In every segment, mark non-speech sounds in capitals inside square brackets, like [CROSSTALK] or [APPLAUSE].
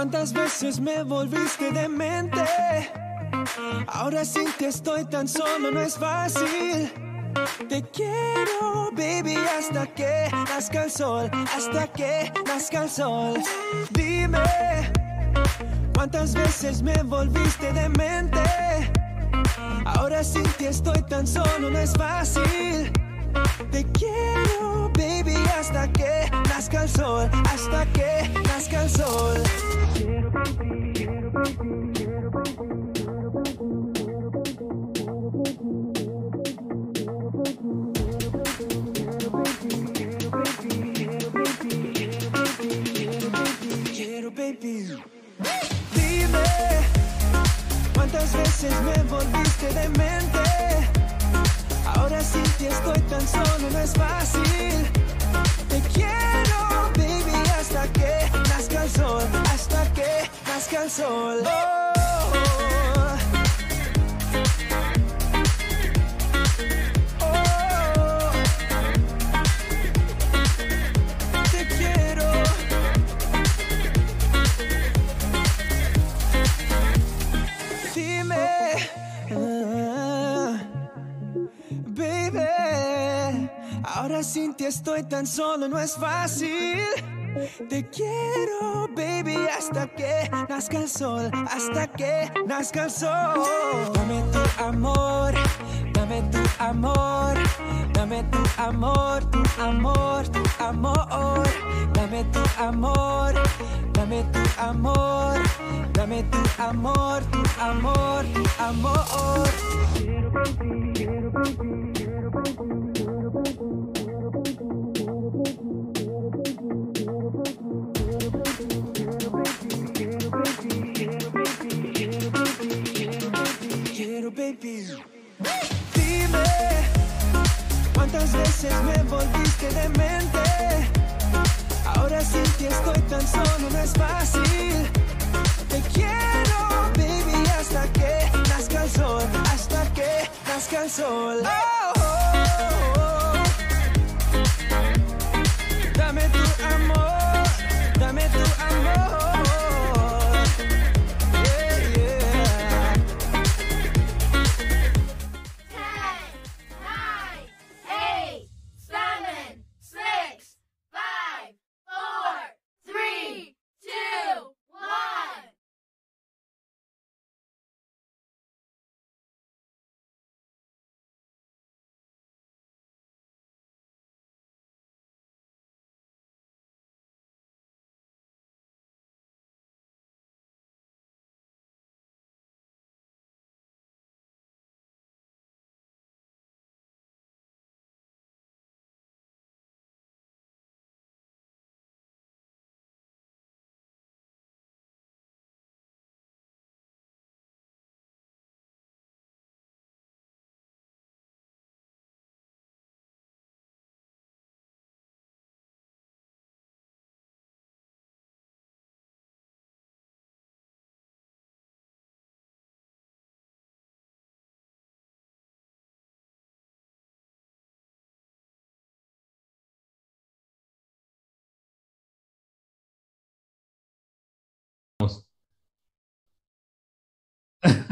¿cuántas veces me volviste demente? Ahora sin ti estoy tan solo, no es fácil. Te quiero, baby, hasta que nazca el sol, hasta que nazca el sol. Dime, ¿cuántas veces me volviste demente? Ahora sin ti estoy tan solo, no es fácil. Te quiero, baby, hasta que nazca el sol, hasta que nazca el sol. Quiero, baby. Dime, ¿cuántas veces me volviste demente? Ahora sin ti estoy tan solo, no es fácil. Te quiero, baby, hasta que nazca el sol, hasta que nazca el sol. Oh, oh, sin ti estoy tan solo, no es fácil. Te quiero, baby, hasta que nazca el sol, hasta que nazca el sol. Dame tu amor, dame tu amor, dame tu amor, tu amor, tu amor. Dame tu amor, dame tu amor, dame tu amor, tu amor, tu amor. Quiero, baby. Dime, ¿cuántas veces me volviste demente? Ahora sin ti estoy tan solo, no es fácil. Te quiero, baby, hasta que nazca el sol, hasta que nazca el sol. Oh, oh, oh. Dame tu amor, dame tu amor.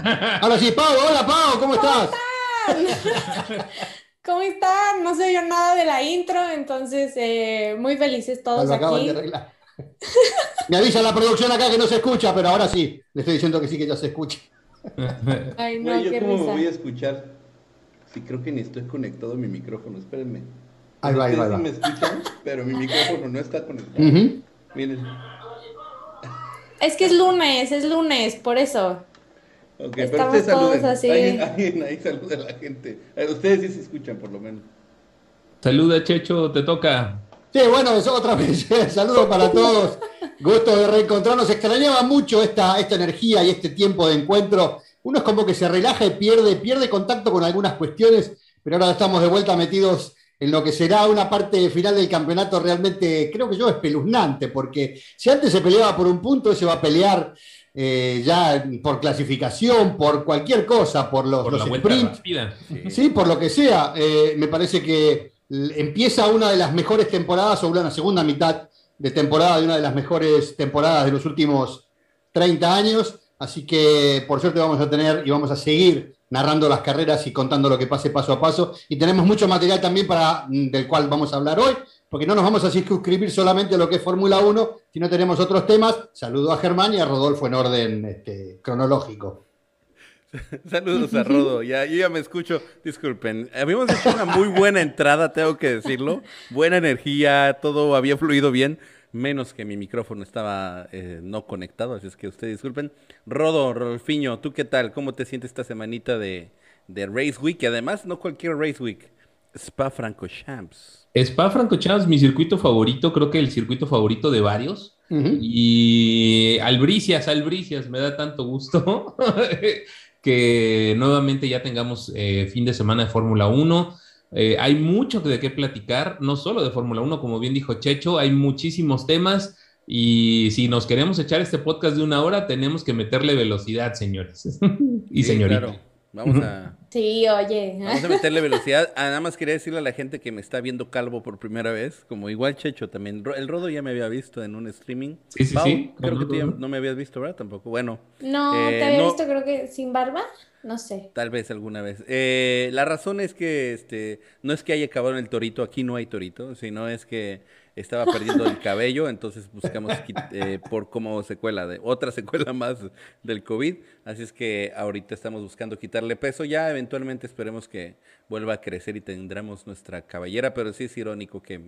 Ahora sí, Pau, hola Pau, ¿cómo estás? [LAUGHS] ¿Cómo están? No sé yo nada de la intro, entonces eh, muy felices todos aquí. de arreglar. Me avisa la producción acá que no se escucha, pero ahora sí, le estoy diciendo que sí que ya se escucha. [LAUGHS] Ay, no, ¿yo qué cómo me risa. voy a escuchar? Sí, creo que ni estoy conectado a mi micrófono, espérenme. Ahí va, ahí va, ahí va. me escuchan, pero mi micrófono no está conectado. Ujú. Miren. Es que es lunes, es lunes, por eso. Ok, pero Estamos ustedes saluden. todos así. Alguien, alguien ahí saluda a la gente. Eh, Ustedes sí se escuchan, por lo menos. Saluda, Checho, te toca. Sí, bueno, eso otra vez. [LAUGHS] Saludos para todos. Gusto de reencontrarnos. Extrañaba mucho esta, esta energía y este tiempo de encuentro. Uno es como que se relaja y pierde, pierde contacto con algunas cuestiones, pero ahora estamos de vuelta metidos en lo que será una parte final del campeonato realmente, creo que yo, espeluznante, porque si antes se peleaba por un punto, se va a pelear eh, ya por clasificación, por cualquier cosa, por los, Por los sprints. Sí, por lo que sea. Eh, me parece que empieza una de las mejores temporadas o una segunda mitad de temporada, de una de las mejores temporadas de los últimos 30 años. Así que por suerte vamos a tener y vamos a seguir narrando las carreras y contando lo que pase paso a paso. Y tenemos mucho material también para, mm, del cual vamos a hablar hoy, porque no nos vamos a circunscribir solamente a lo que es Fórmula 1, sino tenemos otros temas. Saludo a Germán y a Rodolfo en orden este, cronológico. [LAUGHS] Saludos a Rodo, ya, yo ya me escucho, disculpen, habíamos hecho una muy buena entrada, tengo que decirlo, buena energía, todo había fluido bien, menos que mi micrófono estaba eh, no conectado, así es que ustedes disculpen. Rodo, Rodolfiño, ¿tú qué tal? ¿Cómo te sientes esta semanita de, de Race Week? Y además, no cualquier Race Week, Spa Francorchamps. Spa Francorchamps, mi circuito favorito, creo que el circuito favorito de varios. Y Albricias, Albricias, me da tanto gusto [LAUGHS] que nuevamente ya tengamos eh, fin de semana de Fórmula 1. Eh, hay mucho de qué platicar, no solo de Fórmula 1, como bien dijo Checho, hay muchísimos temas y si nos queremos echar este podcast de una hora, tenemos que meterle velocidad, señores [LAUGHS] y Sí, señorita. claro. Vamos a, Sí, oye. vamos a meterle [LAUGHS] velocidad. Ah, nada más quería decirle a la gente que me está viendo calvo por primera vez, como igual Checho también. El Rodo ya me había visto en un streaming. Sí, sí, Pau, sí. Creo que tú ya Ujú. no me habías visto, ¿verdad? Tampoco. Bueno, No, Eh, te había no. visto creo que sin barba. No sé. Tal vez alguna vez. Eh, la razón es que este, no es que haya acabado en el torito, aquí no hay torito, sino es que estaba perdiendo el cabello, entonces buscamos eh, por como secuela de otra secuela más del COVID. Así es que ahorita estamos buscando quitarle peso. Ya eventualmente esperemos que vuelva a crecer y tendremos nuestra cabellera, pero sí es irónico que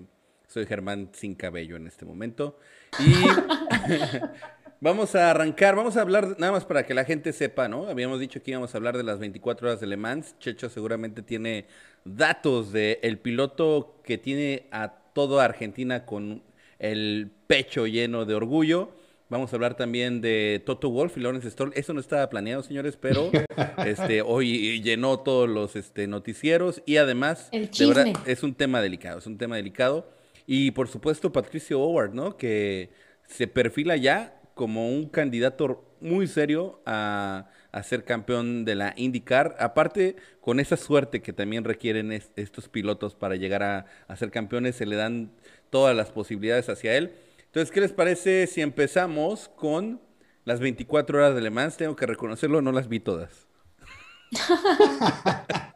soy Germán sin cabello en este momento. Y [LAUGHS] Vamos a arrancar, vamos a hablar, nada más para que la gente sepa, ¿no? Habíamos dicho que íbamos a hablar de las 24 horas de Le Mans. Checho seguramente tiene datos de el piloto que tiene a toda Argentina con el pecho lleno de orgullo. Vamos a hablar también de Toto Wolf y Lawrence Stroll. Eso no estaba planeado, señores, pero [LAUGHS] este, hoy llenó todos los este, noticieros y además, El de verdad, es un tema delicado, es un tema delicado. Y por supuesto, Patricio Howard, ¿no? Que se perfila ya como un candidato muy serio a, a ser campeón de la IndyCar. Aparte, con esa suerte que también requieren es- estos pilotos para llegar a, a ser campeones, se le dan todas las posibilidades hacia él. Entonces, ¿qué les parece si empezamos con las 24 horas de Le Mans? Tengo que reconocerlo, no las vi todas. [LAUGHS]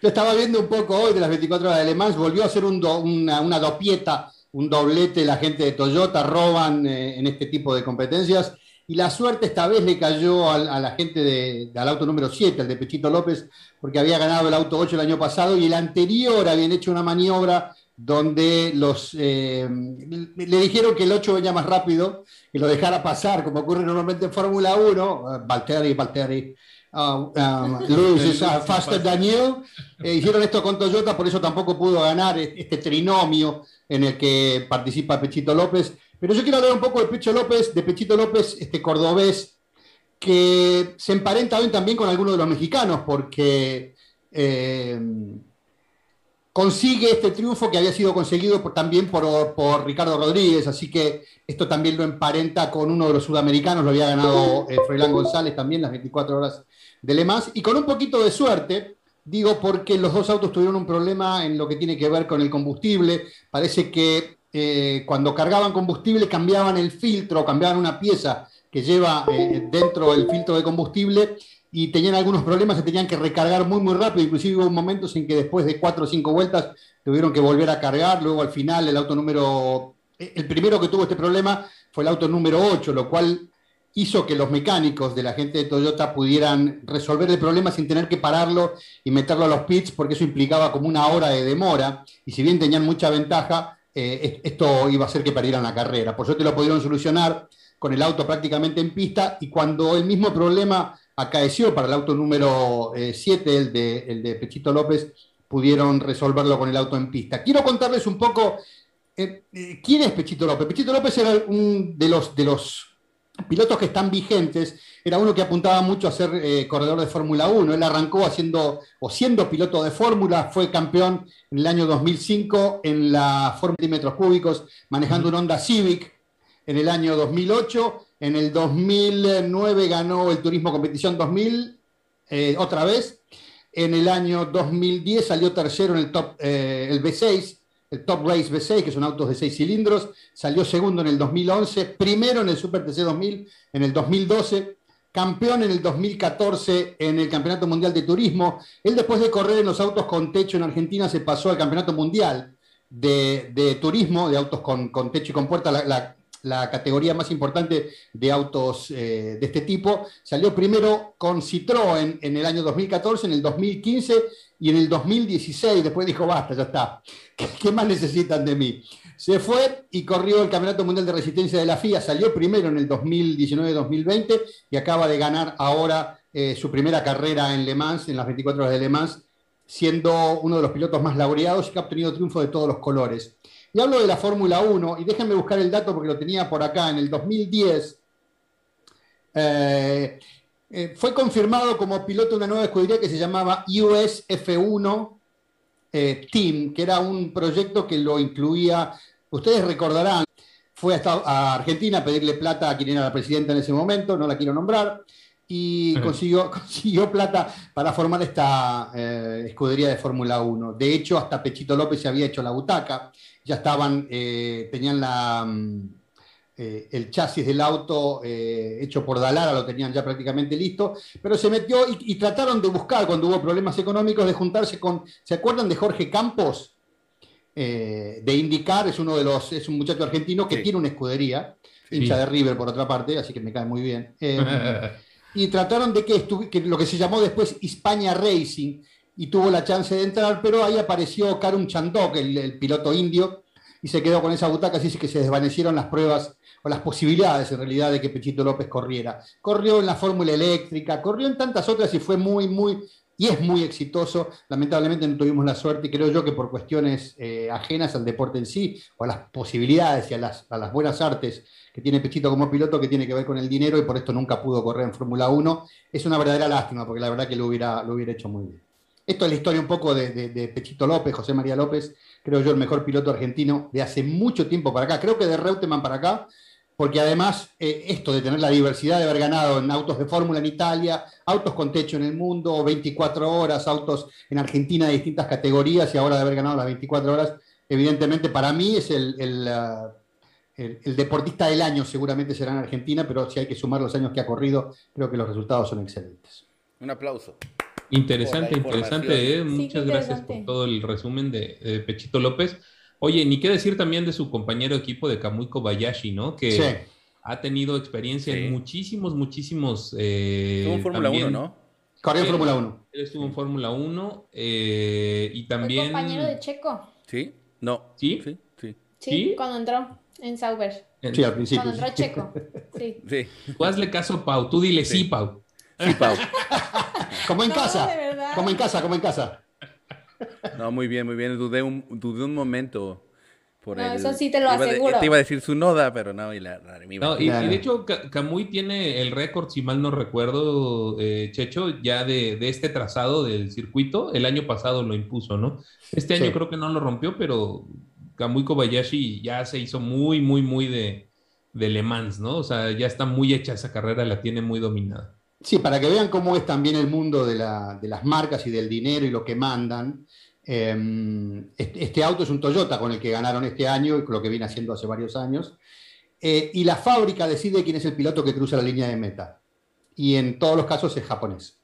Yo estaba viendo un poco hoy de las 24 horas de Le Mans, volvió a ser un do- una, una dopieta, un doblete la gente de Toyota, roban eh, en este tipo de competencias. Y la suerte esta vez le cayó al- a, la gente de- al auto número 7, el de Pechito López, porque había ganado el auto 8 el año pasado y el anterior habían hecho una maniobra donde los, eh, le dijeron que el 8 venía más rápido, que lo dejara pasar, como ocurre normalmente en Fórmula 1. eh, Valtteri, Valtteri. uh, um, [LAUGHS] Lewis is uh, faster than you. Eh, hicieron esto con Toyota, por eso tampoco pudo ganar este trinomio en el que participa Pechito López. Pero yo quiero hablar un poco de Pecho López, de Pechito López, este cordobés, que se emparenta hoy también con algunos de los mexicanos, porque eh, consigue este triunfo que había sido conseguido por- también por, Ricardo Rodríguez, así que esto también lo emparenta con uno de los sudamericanos, lo había ganado eh, González también, las 24 horas de Le Mans, y con un poquito de suerte, digo porque los dos autos tuvieron un problema en lo que tiene que ver con el combustible, parece que eh, cuando cargaban combustible cambiaban el filtro, cambiaban una pieza que lleva eh, dentro el filtro de combustible y tenían algunos problemas, se tenían que recargar muy, muy rápido. Inclusive hubo momentos en que después de cuatro o cinco vueltas tuvieron que volver a cargar. Luego al final el auto número... eh, El primero que tuvo este problema fue el auto número 8, lo cual hizo que los mecánicos de la gente de Toyota pudieran resolver el problema sin tener que pararlo y meterlo a los pits, porque eso implicaba como una hora de demora. Y si bien tenían mucha ventaja, eh, es- esto iba a hacer que perdieran la carrera. Por suerte lo pudieron solucionar con el auto prácticamente en pista y cuando el mismo problema acaeció para el auto número 7, el, de, el de Pechito López, pudieron resolverlo con el auto en pista. Quiero contarles un poco eh, eh, quién es Pechito López. Pechito López era un de los, de los pilotos que están vigentes, era uno que apuntaba mucho a ser eh, corredor de Fórmula 1. Él arrancó haciendo o siendo piloto de Fórmula, fue campeón en el año 2005 en la Fórmula de metros cúbicos, manejando un Honda Civic en el año 2008. En el 2009 ganó el Turismo Competición 2000, eh, otra vez. En el año 2010 salió tercero en el top, eh, el B6 el Top Race V6, que son autos de seis cilindros, salió segundo en el 2011, primero en el Super TC 2000 en el 2012, campeón en el 2014 en el Campeonato Mundial de Turismo. Él después de correr en los autos con techo en Argentina se pasó al Campeonato Mundial de, de Turismo, de autos con, con techo y con puerta, la, la- la categoría más importante de autos eh, de este tipo. Salió primero con Citroën en el año 2014, en el 2015 y en el 2016. Después dijo, basta, ya está. [LAUGHS] ¿Qué, más necesitan de mí? Se fue y corrió el Campeonato Mundial de Resistencia de la FIA. Salió primero en el 2019-2020 y acaba de ganar ahora eh, su primera carrera en Le Mans, en las 24 horas de Le Mans, siendo uno de los pilotos más laureados y que ha obtenido triunfo de todos los colores. Y hablo de la Fórmula 1, y déjenme buscar el dato porque lo tenía por acá, en el 2010, eh, eh, fue confirmado como piloto de una nueva escudería que se llamaba US F1 eh, Team, que era un proyecto que lo incluía, ustedes recordarán, fue a, Estados- a Argentina a pedirle plata a quien era la presidenta en ese momento, no la quiero nombrar, y consiguió, [LAUGHS] consiguió plata para formar esta eh, escudería de Fórmula 1. De hecho, hasta Pechito López se había hecho la butaca, ya estaban, tenían la, mm, eh, el chasis del auto eh, hecho por Dalara, lo tenían ya prácticamente listo, pero se metió y, y trataron de buscar, cuando hubo problemas económicos, de juntarse con, ¿se acuerdan de Jorge Campos? Eh, de indicar, es uno de los, es un muchacho argentino que Sí. tiene una escudería, Sí. hincha de River por otra parte, así que me cae muy bien. [LAUGHS] Y trataron de que, que lo que se llamó después Hispania Racing y tuvo la chance de entrar, pero ahí apareció Karun Chandok, el, el piloto indio, y se quedó con esa butaca, así que se desvanecieron las pruebas o las posibilidades en realidad de que Pechito López corriera. Corrió en la Fórmula Eléctrica, corrió en tantas otras y fue muy, muy, y es muy exitoso. Lamentablemente no tuvimos la suerte y creo yo que por cuestiones eh, ajenas al deporte en sí, o a las posibilidades y a las, a las buenas artes que tiene Pechito como piloto, que tiene que ver con el dinero y por esto nunca pudo correr en Fórmula 1, es una verdadera lástima, porque la verdad que lo hubiera, lo hubiera hecho muy bien. Esto es la historia un poco de- de Pechito López, José María López, creo yo el mejor piloto argentino de hace mucho tiempo para acá, creo que de Reutemann para acá, porque además eh, esto de tener la diversidad de haber ganado en autos de Fórmula en Italia, autos con techo en el mundo, 24 horas, autos en Argentina de distintas categorías y ahora de haber ganado las 24 horas, evidentemente para mí es ah, el- el deportista del año, seguramente será en Argentina, pero si hay que sumar los años que ha corrido, creo que los resultados son excelentes. Un aplauso. Interesante, interesante. ¿eh? Sí, Muchas gracias por todo el resumen de, de Pechito López. Oye, ni qué decir también de su compañero de equipo de Kamui Kobayashi, ¿no? Que Sí. ha tenido experiencia Sí. en muchísimos, muchísimos. eh, Estuvo en Fórmula 1, también- ¿no? Corrió en. Fórmula 1. Él estuvo en Fórmula 1 eh, y también. Fue compañero de Checo. ¿Sí? No. ¿Sí? Sí, sí. Sí, ¿Sí? cuando entró en Sauber. Sí, al principio. Cuando entró Checo. Sí. Sí, [LAUGHS] Tú hazle caso a Pau, tú dile sí, Sí. Pau. Sí, Pau. Como en No, casa. Como en casa, como en casa. No, muy bien, muy bien. Dudé un, dudé un momento por No, el- eso sí te lo iba de- aseguro. te iba a decir su noda, pero no, y la, la- me iba a No, y, y de hecho, Kamui tiene el récord, si mal no recuerdo, eh, Checho, ya de, de este trazado del circuito. El año pasado lo impuso, ¿no? Este año Sí. creo que no lo rompió, pero Kamui Kobayashi ya se hizo muy, muy, muy de, de Le Mans, ¿no? O sea, ya está muy hecha esa carrera, la tiene muy dominada. Sí, para que vean cómo es también el mundo de, la- de las marcas y del dinero y lo que mandan. eh, este, este auto es un Toyota con el que ganaron este año y con lo que viene haciendo hace varios años. Eh, y la fábrica decide quién es el piloto que cruza la línea de meta. Y en todos los casos es japonés.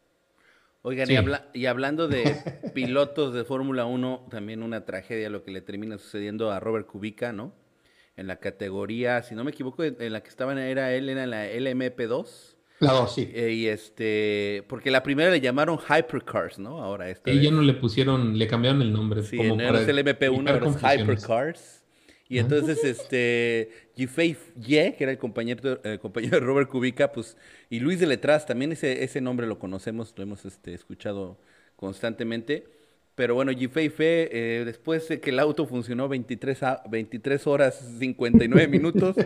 Oigan, Sí. y, habla- y hablando de [LAUGHS] pilotos de Fórmula 1, también una tragedia lo que le termina sucediendo a Robert Kubica, ¿no? En la categoría, si no me equivoco, en la que estaban era él, era en la LMP2. La dos, sí. eh, y este, porque la primera le llamaron Hypercars, ¿no? Ahora esta Y ya no le pusieron, le cambiaron el nombre. Sí, como no para el MP1, evitar ahora es confusiones. Hypercars. Y entonces, este, Yifei Ye, que era el compañero, el compañero de Robert Kubica, pues, y Luis de Letras, también ese, ese nombre lo conocemos, lo hemos este, escuchado constantemente. Pero bueno, Yifei Fe, eh, después de que el auto funcionó 23, a- 23 horas 59 [LAUGHS] minutos,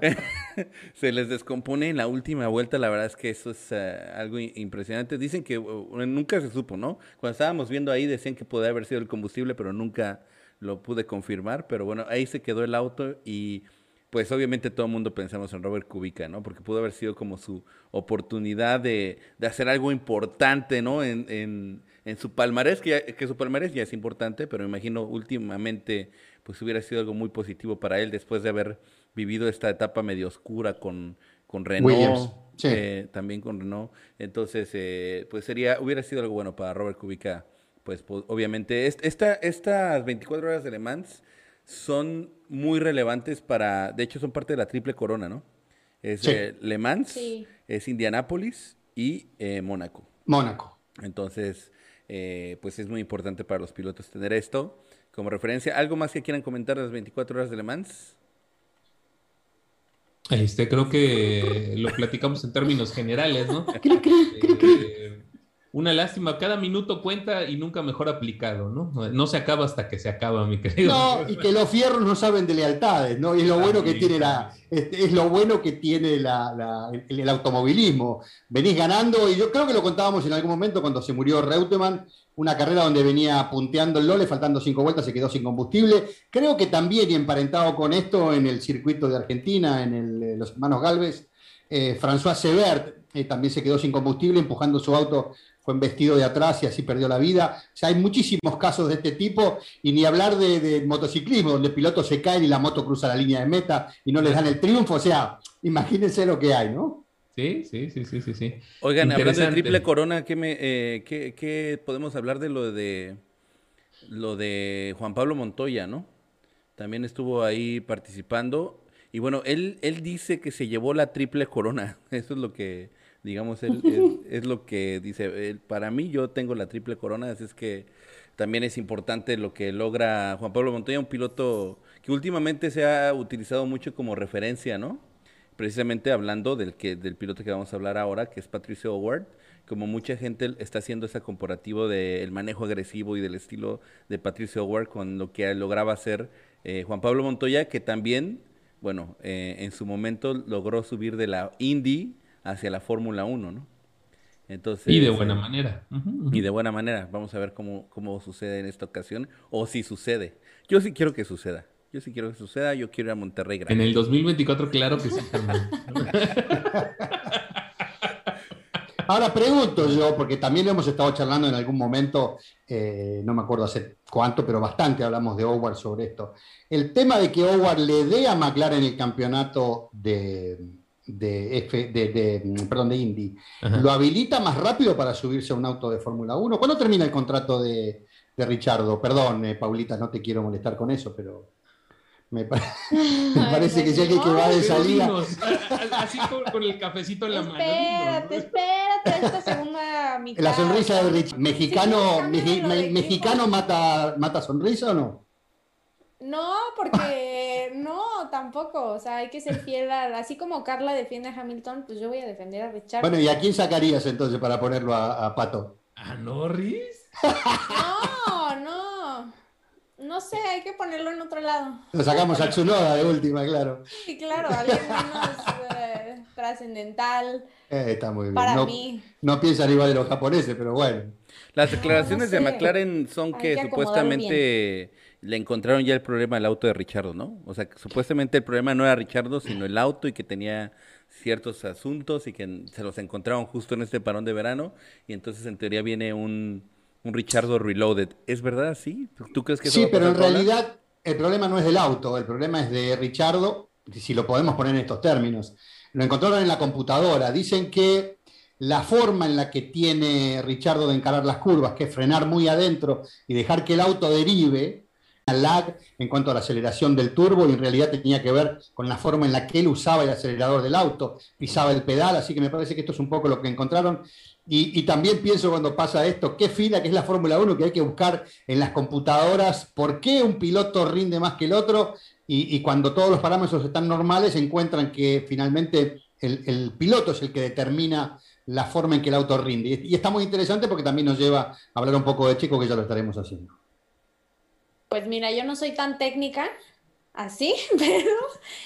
[LAUGHS] se les descompone en la última vuelta. La verdad es que eso es eh, algo impresionante. Dicen que uh, nunca se supo, ¿no? Cuando estábamos viendo ahí decían que podía haber sido el combustible, pero nunca lo pude confirmar. Pero bueno, ahí se quedó el auto y pues obviamente todo el mundo pensamos en Robert Kubica, ¿no? Porque pudo haber sido como su oportunidad de, de hacer algo importante, ¿no? En, en, en su palmarés, que, ya- que su palmarés ya es importante, pero me imagino últimamente pues hubiera sido algo muy positivo para él después de haber vivido esta etapa medio oscura con, con Renault, Williams, sí. eh, también con Renault. Entonces, eh, pues sería, hubiera sido algo bueno para Robert Kubica, pues obviamente. Est- Esta, estas 24 horas de Le Mans son muy relevantes para, de hecho son parte de la triple corona, ¿no? Es Sí. eh, Le Mans, Sí. es Indianápolis y eh, Mónaco. Mónaco. Entonces, eh, pues es muy importante para los pilotos tener esto como referencia. ¿Algo más que quieran comentar de las 24 horas de Le Mans? Este, creo que lo platicamos en términos generales, ¿no? [LAUGHS] Cri. Eh, una lástima, cada minuto cuenta y nunca mejor aplicado, ¿no? No se acaba hasta que se acaba, mi querido. No, y que los fierros no saben de lealtades, ¿no? Y es lo bueno que tiene la, es, es lo bueno que tiene la- la- el, el automovilismo. Venís ganando, y yo creo que lo contábamos en algún momento cuando se murió Reutemann, una carrera donde venía punteando el Lole, faltando cinco vueltas, se quedó sin combustible. Creo que también, y emparentado con esto, en el circuito de Argentina, en el, eh, los hermanos Galvez, eh, François Sebert eh, también se quedó sin combustible, empujando su auto, fue embestido de atrás y así perdió la vida. O sea, hay muchísimos casos de este tipo, y ni hablar de, de motociclismo, donde pilotos se caen y la moto cruza la línea de meta y no les dan el triunfo. O sea, imagínense lo que hay, ¿no? Sí, sí, sí, sí, sí, sí. Oigan, hablando de triple corona, ¿qué, me, eh, qué- qué podemos hablar de lo de lo de Juan Pablo Montoya, ¿no? También estuvo ahí participando. Y bueno, él, él dice que se llevó la triple corona. [LAUGHS] Eso es lo que, digamos, él, es, [LAUGHS] es lo que dice. Él, para mí, yo tengo la triple corona, así es que también es importante lo que logra Juan Pablo Montoya, un piloto que últimamente se ha utilizado mucho como referencia, ¿no? precisamente hablando del que del piloto que vamos a hablar ahora, que es Patricio Howard, como mucha gente está haciendo ese comparativo del manejo agresivo y del estilo de Patricio Howard con lo que lograba hacer eh, Juan Pablo Montoya, que también, bueno, eh, en su momento logró subir de la Indy hacia la Fórmula 1, ¿no? Entonces, Y de buena eh, manera. Y de buena manera. Vamos a ver cómo, cómo sucede en esta ocasión, o si sucede. Yo sí quiero que suceda. Yo sí quiero que suceda. Yo quiero ir a Monterrey En gratis. el 2024, claro que sí. [LAUGHS] Ahora pregunto yo, porque también hemos estado charlando en algún momento, eh, no me acuerdo hace cuánto, pero bastante hablamos de Howard sobre esto. El tema de que Howard le dé a McLaren el campeonato de, de, F, de, de, perdón, de Indy, Ajá. ¿lo habilita más rápido para subirse a un auto de Fórmula 1? ¿Cuándo termina el contrato de, de Richardo? Perdón, eh, Paulita, no te quiero molestar con eso, pero me, pa- [LAUGHS] me parece que alguien que va de salida... así con, con el cafecito en la mano. Espérate, espérate esta segunda mitad. La sonrisa de Rich. ¿Mexicano, Sí, me- equipo. mexicano mata, mata sonrisa o no? No, porque [LAUGHS] no, tampoco. O sea, hay que ser fiel a, así como Carla defiende a Hamilton, pues yo voy a defender a Richard. Bueno, ¿y a quién sacarías entonces para ponerlo a, a Pato? ¿A Norris? No, no. No sé, hay que ponerlo en otro lado. Lo sacamos a Tsunoda de última, claro. Sí, claro, alguien menos eh, trascendental Eh, está muy bien. para no, mí. no piensan igual de los japoneses, pero bueno. Las declaraciones no de sé. McLaren son que, supuestamente le encontraron ya el problema al auto de Richardo, ¿no? O sea, que supuestamente el problema no era Richardo, sino el auto y que tenía ciertos asuntos y que se los encontraron justo en este parón de verano y entonces en teoría viene un, un Richardo reloaded. ¿Es verdad así? ¿Tú- ¿Tú crees que eso Sí, va a pero en realidad el problema no es del auto, el problema es de Richardo, si lo podemos poner en estos términos. Lo encontraron en la computadora. Dicen que la forma en la que tiene Richardo de encarar las curvas, que es frenar muy adentro y dejar que el auto derive, al lag en cuanto a la aceleración del turbo, y en realidad tenía que ver con la forma en la que él usaba el acelerador del auto, pisaba el pedal, así que me parece que esto es un poco lo que encontraron. Y, también pienso cuando pasa esto, qué fila que es la Fórmula 1, que hay que buscar en las computadoras por qué un piloto rinde más que el otro, y, cuando todos los parámetros están normales, encuentran que finalmente el piloto es el que determina la forma en que el auto rinde. Y, está muy interesante porque también nos lleva a hablar un poco de Checo, que ya lo estaremos haciendo. Pues mira, yo no soy tan técnica así, [LAUGHS] pero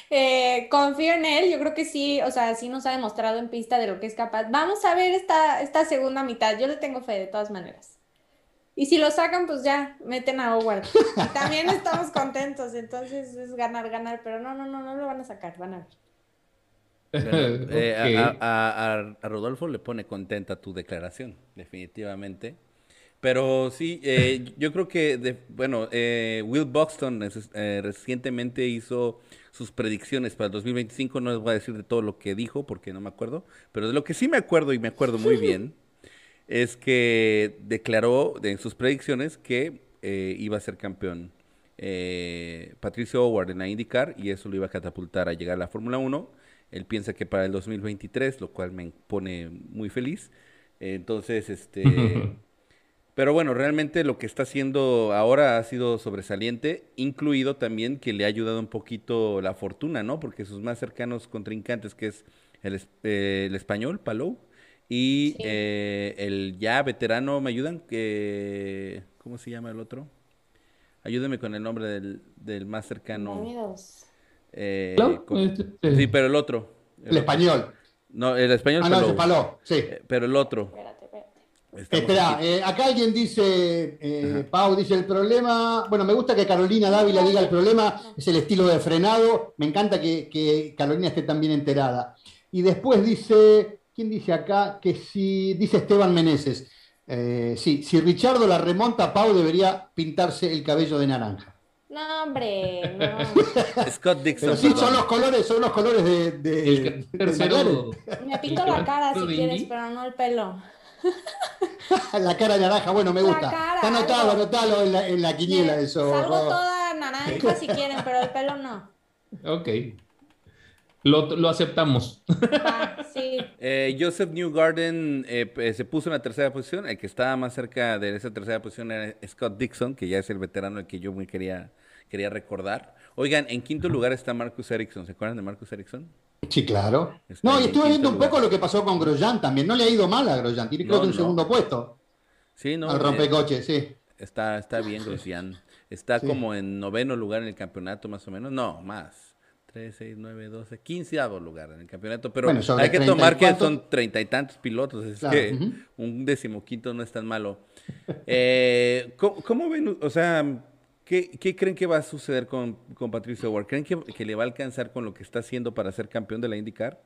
eh, confío en él. Yo creo que sí, o sea, sí nos ha demostrado en pista de lo que es capaz. Vamos a ver esta, esta segunda mitad. Yo le tengo fe de todas maneras. Y si lo sacan, pues ya, meten a Howard. Y [LAUGHS] también estamos contentos, entonces es ganar, ganar, pero no, no, no, no lo van a sacar, van a ver. Bueno, [LAUGHS] eh, a- Ok. a, a- a Rodolfo le pone contenta tu declaración, definitivamente. Pero sí, eh, [LAUGHS] yo creo que, de- bueno, eh, Will Buxton recientemente hizo sus predicciones para el 2025. No les voy a decir de todo lo que dijo porque no me acuerdo, pero de lo que sí me acuerdo y me acuerdo muy bien es que declaró de- en sus predicciones que iba a ser campeón eh, Patricio Howard en la IndyCar y eso lo iba a catapultar a llegar a la Fórmula 1. Él piensa que para el 2023, lo cual me pone muy feliz. Eh, Entonces, este... [LAUGHS] Pero bueno, realmente lo que está haciendo ahora ha sido sobresaliente, incluido también que le ha ayudado un poquito la fortuna, ¿no? Porque sus más cercanos contrincantes, que es el, eh, el español, Palou, y Sí. eh, el ya veterano, ¿me ayudan? Que, ¿Cómo se llama el otro? Ayúdeme con el nombre del, del más cercano. Eh, con- Este- Sí, pero el otro. El español. No, el español Ah, no, paló, sí. Eh, pero el otro. Espérate, Espera, eh, acá alguien dice, eh. Pau dice el problema, bueno, me gusta que Carolina Dávila diga el problema, es el estilo de frenado, me encanta que, que Carolina esté tan bien enterada. Y después dice, ¿quién dice acá? Que si, dice Esteban Meneses, eh, sí, si Richardo la remonta, Pau debería pintarse el cabello de naranja. No, hombre, no. [LAUGHS] Scott Dixon. Pero sí, perdón. son los colores, son los colores de, de- El de tercero. Me pinto la cara si ¿El de quieres, Indy? pero no el pelo. [LAUGHS] la cara naranja, bueno, me gusta. cara, Está anotado, anotalo en la, en la quiniela eso. Salgo toda naranja si quieren, pero el pelo no. Ok. Lo, lo aceptamos. [LAUGHS] Sí. Eh, Joseph Newgarden eh, se puso en la tercera posición. El que estaba más cerca de esa tercera posición era Scott Dixon, que ya es el veterano al que yo muy quería, quería recordar. Oigan, en quinto lugar está Marcus Ericsson. ¿Se acuerdan de Marcus Ericsson? Sí, claro. Está No, y estuve viendo un lugar. poco lo que pasó con Grosjean también. No le ha ido mal a Grosjean. Tiene creo No, que un no. segundo puesto Sí, ¿no? al Eh, rompecoches, sí. está, está bien, Grosjean. Está Sí. como en noveno lugar en el campeonato, más o menos. No, más. 3, 6, 9, 12, 15 lugar en el campeonato. Pero Bueno, hay que 30 y tomar que son treinta y tantos pilotos. Es Claro, que ujú. un decimoquinto no es tan malo. Eh, ¿cómo, cómo ven? O sea, ¿qué, qué creen que va a suceder con, con Patricio Howard? ¿Creen que, que le va a alcanzar con lo que está haciendo para ser campeón de la IndyCar?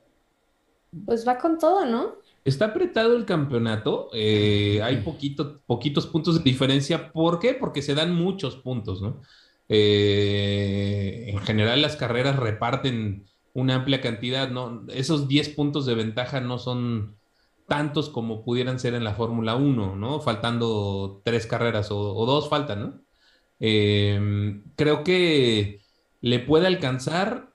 Pues va con todo, ¿no? Está apretado el campeonato. eh, hay poquito, poquitos puntos de diferencia. ¿Por qué? Porque se dan muchos puntos, ¿no? Eh, en general, las carreras reparten una amplia cantidad, ¿no? Esos 10 puntos de ventaja no son tantos como pudieran ser en la Fórmula 1, ¿no? Faltando tres carreras o, o dos faltan, ¿no? Eh, creo que le puede alcanzar,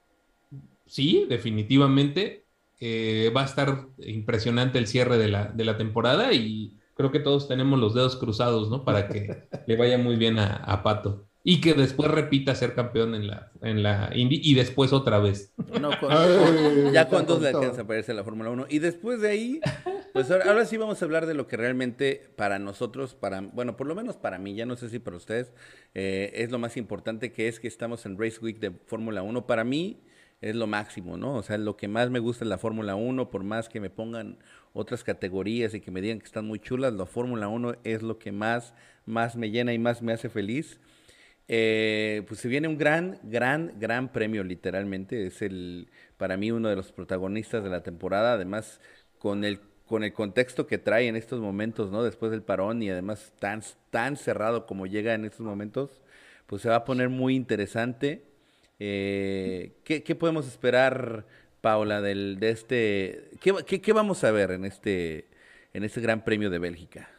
sí, definitivamente. Eh, va a estar impresionante el cierre de la, de la temporada y creo que todos tenemos los dedos cruzados, ¿no? Para que [LAUGHS] le vaya muy bien a, a Pato. Y que después repita ser campeón en la, en la Indy y después otra vez. No, con- Ay, ya está con dos con le alcanza para irse a la Fórmula 1. Y después de ahí, pues ahora, sí vamos a hablar de lo que realmente para nosotros, para, bueno, por lo menos para mí, ya no sé si para ustedes, eh, es lo más importante que es que estamos en Race Week de Fórmula 1. Para mí es lo máximo, ¿no? O sea, lo que más me gusta es la Fórmula 1, por más que me pongan otras categorías y que me digan que están muy chulas, la Fórmula 1 es lo que más, más me llena y más me hace feliz. Eh, pues se viene un gran, gran, gran premio, literalmente. Es el, para mí, uno de los protagonistas de la temporada. Además, con el, con el contexto que trae en estos momentos, ¿no? Después del parón y además tan, tan cerrado como llega en estos momentos, pues se va a poner muy interesante. Eh, ¿qué, podemos esperar, Paula, del, de este? ¿qué, qué, qué vamos a ver en este, en este Gran Premio de Bélgica?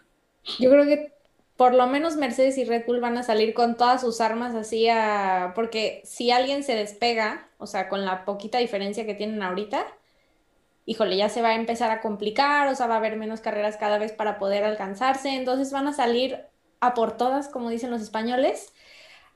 Yo creo que por lo menos Mercedes y Red Bull van a salir con todas sus armas así a... Porque si alguien se despega, o sea, con la poquita diferencia que tienen ahorita, híjole, ya se va a empezar a complicar, o sea, va a haber menos carreras cada vez para poder alcanzarse, entonces van a salir a por todas, como dicen los españoles.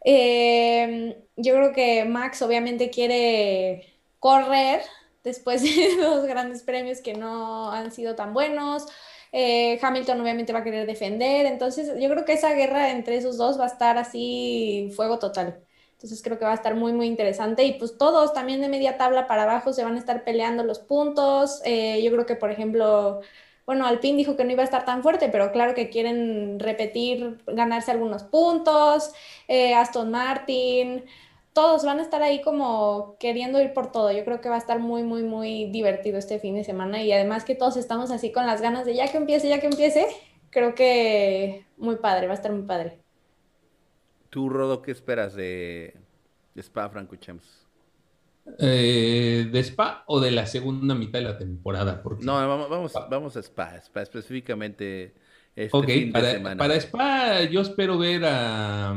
Eh, yo creo que Max obviamente quiere correr después de [LAUGHS] los grandes premios que no han sido tan buenos. Eh, Hamilton obviamente va a querer defender, entonces yo creo que esa guerra entre esos dos va a estar así fuego total. Entonces creo que va a estar muy, muy interesante y pues todos también de media tabla para abajo se van a estar peleando los puntos. Eh, yo creo que, por ejemplo, bueno, Alpine dijo que no iba a estar tan fuerte, pero claro que quieren repetir, ganarse algunos puntos, eh, Aston Martin, todos van a estar ahí como queriendo ir por todo. Yo creo que va a estar muy, muy, muy divertido este fin de semana y además que todos estamos así con las ganas de ya que empiece, ya que empiece, creo que muy padre, va a estar muy padre. ¿Tú, Rodo, qué esperas de, de Spa Francorchamps? Eh, ¿De Spa o de la segunda mitad de la temporada? Porque... No, vamos, vamos, vamos a Spa, Spa específicamente este Ok, fin de para, semana. para Spa yo espero ver a,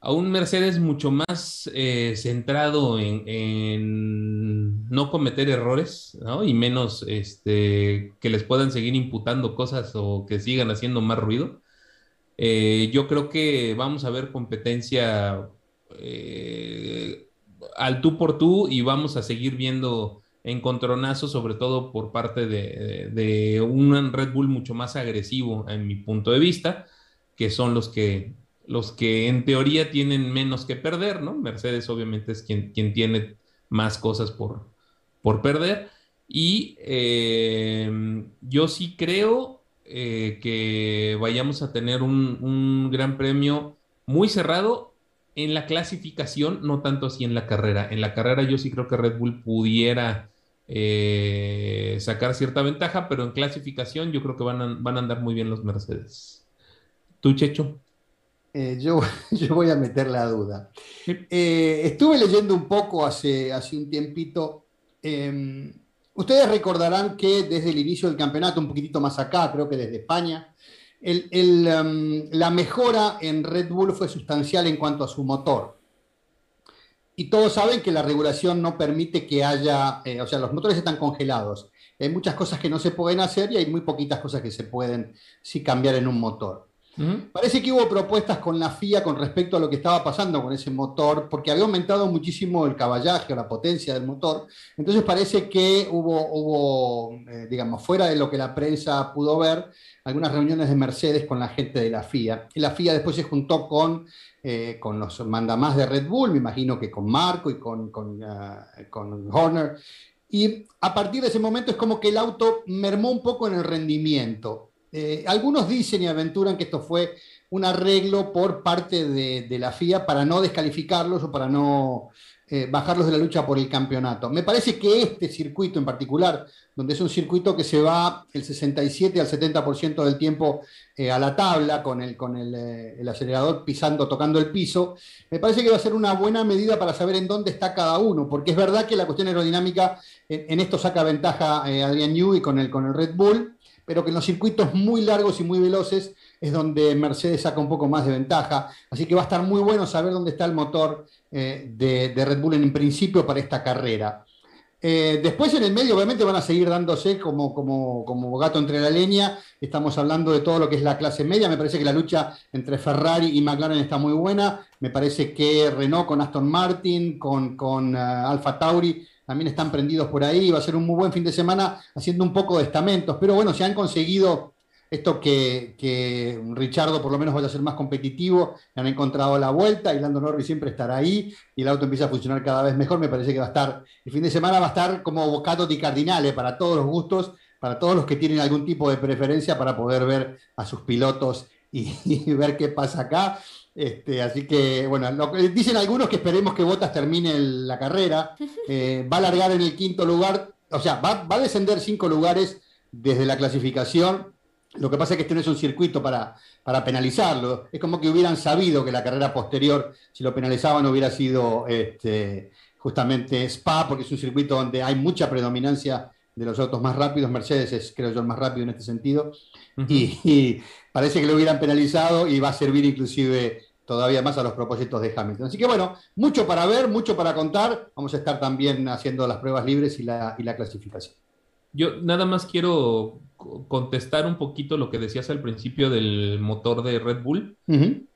a un Mercedes mucho más eh, centrado en, en no cometer errores, ¿no? Y menos este, que les puedan seguir imputando cosas o que sigan haciendo más ruido. Eh, yo creo que vamos a ver competencia eh, al tú por tú y vamos a seguir viendo encontronazos, sobre todo por parte de, un Red Bull mucho más agresivo, en mi punto de vista, que son los que, los que en teoría tienen menos que perder, ¿no? Mercedes obviamente es quien, quien tiene más cosas por, por perder. Y eh, yo sí creo eh, que vayamos a tener un, un gran premio muy cerrado en la clasificación, no tanto así en la carrera. En la carrera yo sí creo que Red Bull pudiera eh, sacar cierta ventaja, pero en clasificación yo creo que van a, van a andar muy bien los Mercedes. ¿Tú, Checho? Eh, yo, [LAUGHS] yo voy a meter la duda. Eh, estuve leyendo un poco hace, hace un tiempito. Ustedes recordarán que desde el inicio del campeonato, un poquitito más acá, creo que desde España, um, la mejora en Red Bull fue sustancial en cuanto a su motor. Y todos saben que la regulación no permite que haya, eh, o sea, los motores están congelados. Hay muchas cosas que no se pueden hacer y hay muy poquitas cosas que se pueden sí cambiar en un motor. Ujú. Parece que hubo propuestas con la FIA con respecto a lo que estaba pasando con ese motor, porque había aumentado muchísimo el caballaje o la potencia del motor. Entonces parece que hubo, hubo eh, digamos, fuera de lo que la prensa pudo ver, algunas reuniones de Mercedes con la gente de la FIA. Y la FIA después se juntó con, eh, con los mandamás de Red Bull, me imagino que con Marco y con, con, ah, con Horner. Y a partir de ese momento es como que el auto mermó un poco en el rendimiento. Eh, algunos dicen y aventuran que esto fue un arreglo por parte de, la FIA para no descalificarlos o para no eh, bajarlos de la lucha por el campeonato. Me parece que este circuito en particular, donde es un circuito que se va el 67 al 70% del tiempo eh, a la tabla con, el, con el, el acelerador pisando, tocando el piso, me parece que va a ser una buena medida para saber en dónde está cada uno, porque es verdad que la cuestión aerodinámica en, esto saca ventaja Adrian Newey con el, con el Red Bull, pero que en los circuitos muy largos y muy veloces es donde Mercedes saca un poco más de ventaja. Así que va a estar muy bueno saber dónde está el motor eh, de, de Red Bull en principio para esta carrera. Eh, después en el medio obviamente van a seguir dándose como, como, como gato entre la leña. Estamos hablando de todo lo que es la clase media. Me parece que la lucha entre Ferrari y McLaren está muy buena. Me parece que Renault con Aston Martin, con, con uh, Alfa Tauri, también están prendidos por ahí. Va a ser un muy buen fin de semana haciendo un poco de estamentos. Pero bueno, se han conseguido esto que, que Richardo por lo menos vaya a ser más competitivo, han encontrado la vuelta y Lando Norris siempre estará ahí y el auto empieza a funcionar cada vez mejor, me parece que va a estar, el fin de semana va a estar como bocato di cardinale para todos los gustos, para todos los que tienen algún tipo de preferencia para poder ver a sus pilotos y, [LAUGHS] y ver qué pasa acá. Este, así que, bueno, dicen algunos que esperemos que Bottas termine la carrera, eh, va a largar en el quinto lugar, o sea, va, va a descender cinco lugares desde la clasificación, lo que pasa es que este no es un circuito para, para penalizarlo. Es como que hubieran sabido que la carrera posterior, si lo penalizaban, hubiera sido este, justamente Spa, porque es un circuito donde hay mucha predominancia de los autos más rápidos. Mercedes es, creo yo, el más rápido en este sentido. Y, y parece que lo hubieran penalizado y va a servir inclusive todavía más a los propósitos de Hamilton. Así que bueno, mucho para ver, mucho para contar. Vamos a estar también haciendo las pruebas libres y la, y la clasificación. Yo nada más quiero co- contestar un poquito lo que decías al principio del motor de Red Bull.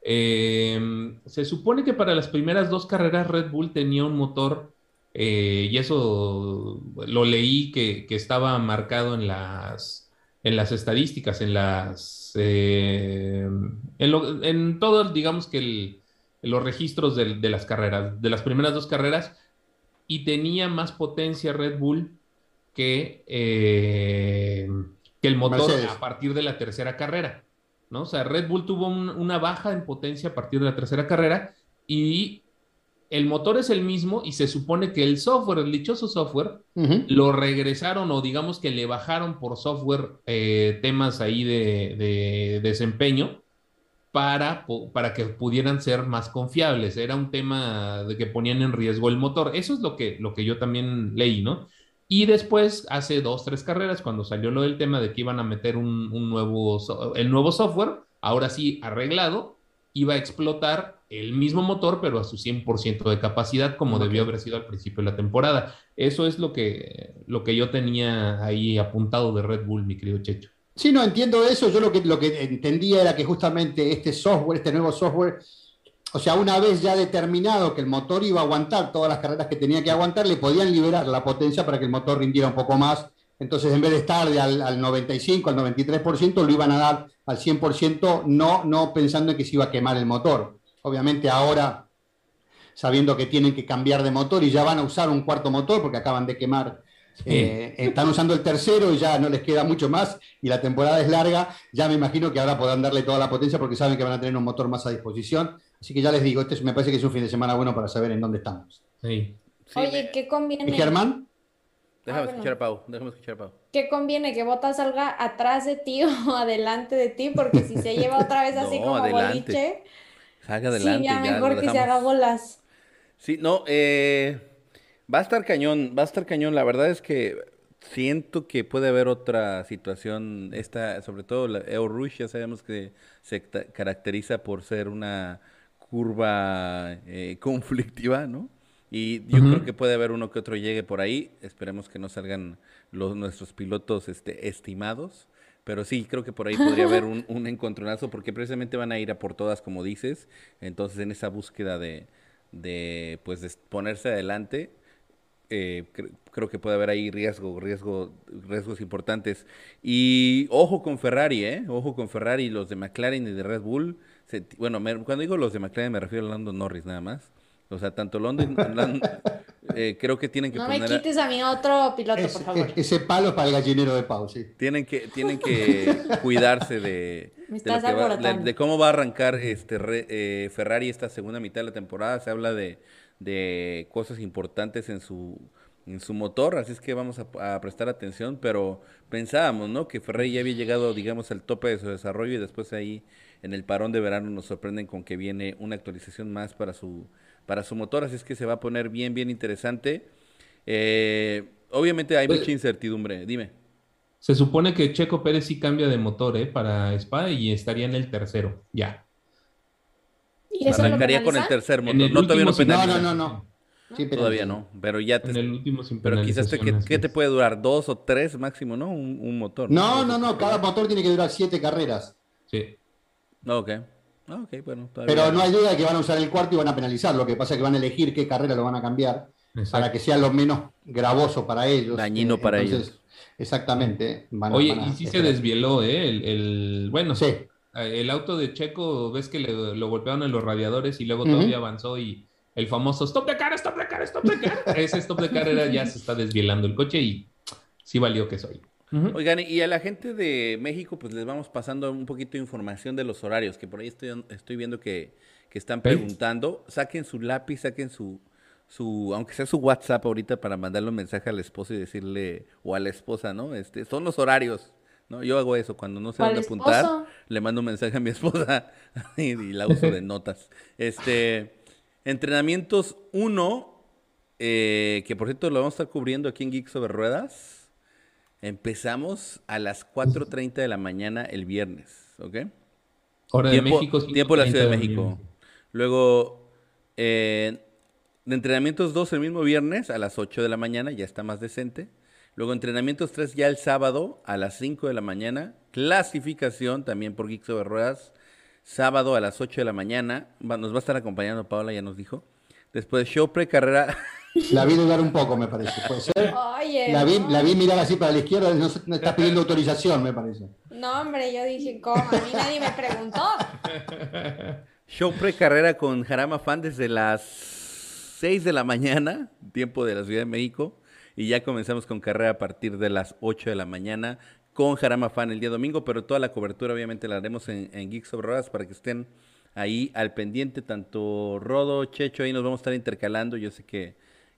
Eh, se supone que para las primeras dos carreras Red Bull tenía un motor, eh, y eso lo leí que, que estaba marcado en las, en las estadísticas, en las, eh, en, lo- en todo, digamos que el- los registros de, las carreras, de las primeras dos carreras, y tenía más potencia Red Bull que, eh, que el motor Mercedes. a partir de la tercera carrera, ¿no? O sea, Red Bull tuvo un- una baja en potencia a partir de la tercera carrera y el motor es el mismo y se supone que el software, el dichoso software, lo regresaron o digamos que le bajaron por software eh, temas ahí de, de desempeño para, para que pudieran ser más confiables. Era un tema de que ponían en riesgo el motor. Eso es lo que, lo que yo también leí, ¿no? Y después, hace dos, tres carreras, cuando salió lo del tema de que iban a meter un, un nuevo, so- el nuevo software, ahora sí arreglado, iba a explotar el mismo motor, pero a su 100% de capacidad, como debió haber sido al principio de la temporada. Eso es lo que, lo que yo tenía ahí apuntado de Red Bull, mi querido Checho. Sí, no entiendo eso. Yo lo que, lo que entendía era que justamente este software, este nuevo software, o sea, una vez ya determinado que el motor iba a aguantar todas las carreras que tenía que aguantar, le podían liberar la potencia para que el motor rindiera un poco más. Entonces, en vez de estar de al, al 95, al 93%, lo iban a dar al 100%, no, no pensando en que se iba a quemar el motor. Obviamente ahora, sabiendo que tienen que cambiar de motor y ya van a usar un cuarto motor porque acaban de quemar eh, están usando el tercero y ya no les queda mucho más y la temporada es larga. Ya me imagino que ahora podrán darle toda la potencia porque saben que van a tener un motor más a disposición. Así que ya les digo, este es- me parece que es un fin de semana bueno para saber en dónde estamos. Sí. Sí, Oye, me- ¿qué conviene? ¿Y Germán? Déjame Ah, bueno. escuchar a Pau, déjame escuchar a Pau. ¿Qué conviene? ¿Que Bota salga atrás de ti [LAUGHS] o adelante de ti? Porque si se lleva otra vez así No, como adelante. boliche, Salga adelante. sí, ya ya, mejor que se haga bolas. Sí, no, eh, va a estar cañón, va a estar cañón. La verdad es que siento que puede haber otra situación, esta, sobre todo la Eau Rouge, ya sabemos que se caracteriza por ser una curva eh, [LAUGHS] conflictiva, ¿no? Y yo creo que puede haber uno que otro llegue por ahí. Esperemos que no salgan los nuestros pilotos este, estimados. Pero sí, creo que por ahí podría haber un, un encontronazo, porque precisamente van a ir a por todas, como dices. Entonces, en esa búsqueda de, de pues, de ponerse adelante, eh, cre- creo que puede haber ahí riesgo, riesgo, riesgos importantes. Y ojo con Ferrari, ¿eh? Ojo con Ferrari, los de McLaren y de Red Bull. bueno, cuando digo los de McLaren me refiero a Lando Norris nada más. O sea, tanto London, Lan- eh, creo que tienen que No me poner, a- quites a mi otro piloto, Es- por favor. es- ese palo para el gallinero de Pau, sí. tienen que, tienen que [LAUGHS] cuidarse de, Me de lo estás que va- de- alborotando. de cómo va a arrancar este re- eh, Ferrari esta segunda mitad de la temporada. Se habla de, de cosas importantes en su, en su motor, así es que vamos a, a prestar atención, pero pensábamos, ¿no? Que Ferrari ya había llegado, digamos, al tope de su desarrollo y después ahí en el parón de verano nos sorprenden con que viene una actualización más para su, para su motor, así es que se va a poner bien, bien interesante. Eh, obviamente hay Pues- mucha incertidumbre, dime. Se supone que Checo Pérez sí cambia de motor, ¿eh? Para Spa y estaría en el tercero, ya. ¿Y eso lo Arrancaría con el tercer motor. el No, todavía no No, penaliza. no, no, no. Sí, pero- Todavía no, pero ya te... En el último sin Pero quizás te, ¿qué, penalización, qué así te puede durar? ¿Dos o tres máximo, no? Un, un motor. No, no, no, tres cada motor tiene que durar siete carreras. Sí. No, ok. Ah, bueno. Pero no hay duda de que van a usar el cuarto y van a penalizar. Lo que pasa es que van a elegir qué carrera lo van a cambiar para que sea lo menos gravoso para ellos. Dañino Eh, para entonces, Exactamente. van a- Oye, van a- y sí se desvieló, ¿eh? El, el- bueno, Sí. eh, el auto de Checo, ves que le- lo golpearon en los radiadores y luego todavía avanzó y el famoso stop de car, stop de car, stop de car. [LAUGHS] Ese stop de car era, ya se está desvielando el coche y sí valió que soy. Oigan, y a la gente de México, pues les vamos pasando un poquito de información de los horarios, que por ahí estoy, estoy viendo que, que están preguntando. Saquen su lápiz, saquen su, su, aunque sea su WhatsApp ahorita para mandarle un mensaje al esposo y decirle, o a la esposa, ¿no? Este, son los horarios, ¿no? Yo hago eso, cuando no sé ¿O al dónde apuntar, esposo? le mando un mensaje a mi esposa [LAUGHS] y, y la uso de notas. Este, entrenamientos 1, eh, que por cierto lo vamos a estar cubriendo aquí en Geeks sobre Ruedas. Empezamos a las 4.30 de la mañana el viernes, ¿ok? Hora de tiempo, México. tiempo de la 5:30 Ciudad de México. Luego, eh, de entrenamientos 2 el mismo viernes a las 8 de la mañana, ya está más decente. Luego, entrenamientos 3 ya el sábado a las 5 de la mañana. Clasificación también por Geeks sobre Ruedas, sábado a las 8 de la mañana. Va- nos va a estar acompañando Paola, ya nos dijo. Después, show pre-carrera. [LAUGHS] La vi dudar un poco, me parece. ¿Puede ser? Oye, La vi, no. la vi mirar así para la izquierda, no, se- no está pidiendo autorización, me parece. No, hombre, yo dije, ¿cómo? A mí nadie me preguntó. Show pre-carrera con Jarama Fan desde las 6 de la mañana, tiempo de la Ciudad de México. Y ya comenzamos con carrera a partir de las 8 de la mañana. con Jarama Fan el día domingo, pero toda la cobertura obviamente la haremos en, en Geeks of Rodas para que estén ahí al pendiente, tanto Rodo, Checho, ahí nos vamos a estar intercalando, yo sé que,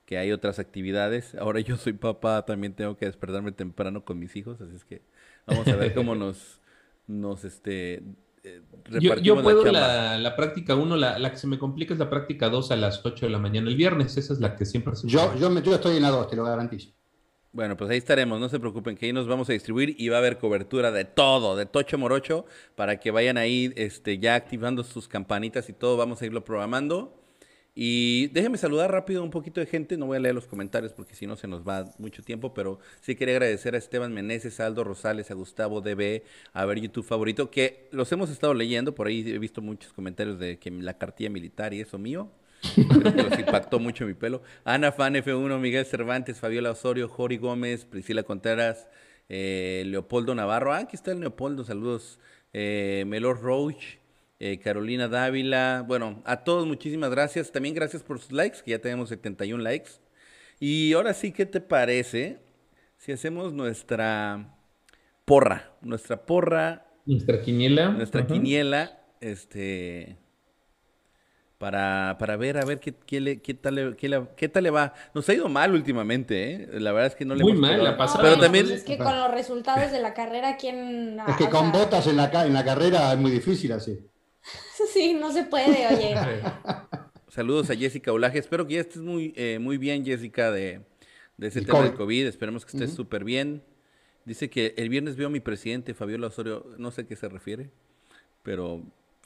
que hay otras actividades, ahora yo soy papá, también tengo que despertarme temprano con mis hijos, así es que vamos a ver cómo [LAUGHS] nos, nos este, eh, Yo, yo repartimos la puedo la, la práctica 1, la, la que se me complica es la práctica 2 a las 8 de la mañana el viernes. Esa es la que siempre se Yo, yo, me- yo estoy en la 2, te lo garantizo. Bueno, pues ahí estaremos, no se preocupen, que ahí nos vamos a distribuir y va a haber cobertura de todo, de Tocho Morocho, para que vayan ahí este, ya activando sus campanitas y todo, vamos a irlo programando. Y déjenme saludar rápido un poquito de gente, no voy a leer los comentarios porque si no se nos va mucho tiempo, pero sí quería agradecer a Esteban Meneses, Aldo Rosales, a Gustavo DB, a ver YouTube favorito, que los hemos estado leyendo, por ahí he visto muchos comentarios de que la cartilla militar y eso mío, los impactó mucho mi pelo. Ana Fan F1, Miguel Cervantes, Fabiola Osorio, Jori Gómez, Priscila Contreras, eh, Leopoldo Navarro. Ah, aquí está el Leopoldo, saludos. Eh, Melor Roach, eh, Carolina Dávila. Bueno, a todos muchísimas gracias. También gracias por sus likes, que ya tenemos 71 likes. Y ahora sí, ¿qué te parece si hacemos nuestra porra? Nuestra porra Nuestra quiniela. nuestra quiniela, este, para, para ver, a ver qué, qué, le- qué tal, le- qué, le- qué tal le va. Nos ha ido mal últimamente, ¿eh? La verdad es que no le Muy hemos mal, pegado. la pasada Pero también, es que con los resultados de la carrera, ¿quién...? Es que o con sea, botas en la, en la carrera es muy difícil así. [LAUGHS] Sí, no se puede, oye. [LAUGHS] saludos a Jessica Olaje. Espero que ya estés muy, eh, muy bien, Jessica, de, de ese El tema del COVID. Esperemos que estés Ujú. súper bien. Dice que el viernes veo a mi presidente, Fabiola Osorio, no sé a qué se refiere, pero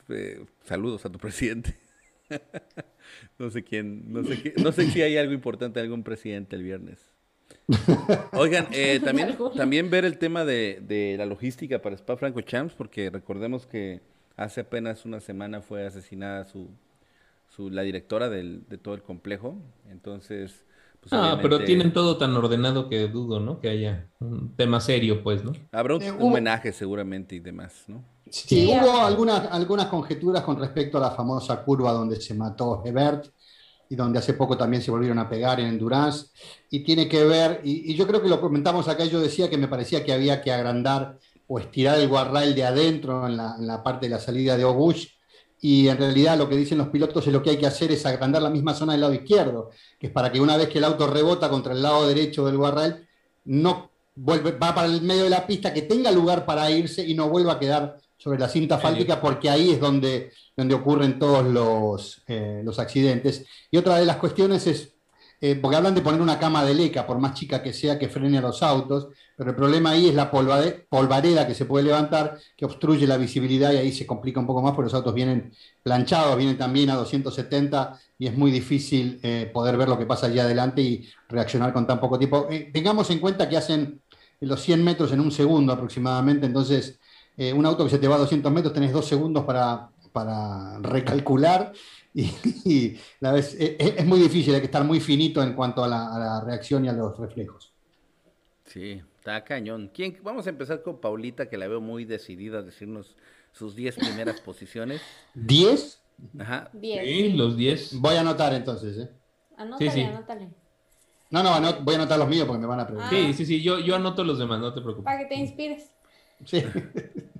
eh, saludos a tu [LAUGHS] presidente. no sé quién, no sé, qué- no sé si hay algo importante de algún presidente el viernes. Oigan, eh, también, también ver el tema de, de la logística para Spa Franco Champs, porque recordemos que hace apenas una semana fue asesinada su, su la directora del, de todo el complejo. Entonces, pues Ah, pero tienen todo tan ordenado que dudo, ¿no? Que haya un tema serio, pues, ¿no? habrá un, Eh, hubo- homenaje seguramente y demás, ¿no? Sí, Sí, hubo algunas, algunas conjeturas con respecto a la famosa curva donde se mató Hebert y donde hace poco también se volvieron a pegar en Endurance. Y tiene que ver, y, y yo creo que lo comentamos acá, yo decía que me parecía que había que agrandar o estirar el guarrail de adentro en la, en la parte de la salida de Ogush. Y en realidad lo que dicen los pilotos es lo que hay que hacer es agrandar la misma zona del lado izquierdo, que es para que una vez que el auto rebota contra el lado derecho del guarrail, no vuelve, va para el medio de la pista, que tenga lugar para irse y no vuelva a quedar sobre la cinta asfáltica, porque ahí es donde, donde ocurren todos los, eh, los accidentes. Y otra de las cuestiones es, eh, porque hablan de poner una cama de leca, por más chica que sea, que frene a los autos, pero el problema ahí es la polvareda que se puede levantar, que obstruye la visibilidad y ahí se complica un poco más, porque los autos vienen planchados, vienen también a 270 y es muy difícil eh, poder ver lo que pasa allí adelante y reaccionar con tan poco tiempo. Eh, tengamos en cuenta que hacen los 100 metros en un segundo aproximadamente, entonces eh, un auto que se te va a 200 metros tenés dos segundos para, para recalcular y, [LAUGHS] la vez, es, muy difícil, hay que estar muy finito en cuanto a la reacción y a los reflejos. Sí, está cañón. ¿Quién? Vamos a empezar con Paulita, que la veo muy decidida a decirnos sus 10 primeras posiciones. ¿10? Ajá. Bien. Sí, los 10. Voy a anotar entonces. ¿eh? Anótale, Sí, sí. anótale. No, no, anot- voy a anotar los míos porque me van a preguntar. Sí, sí, sí, yo, yo anoto los demás, no te preocupes. Para que te inspires. Sí. [LAUGHS]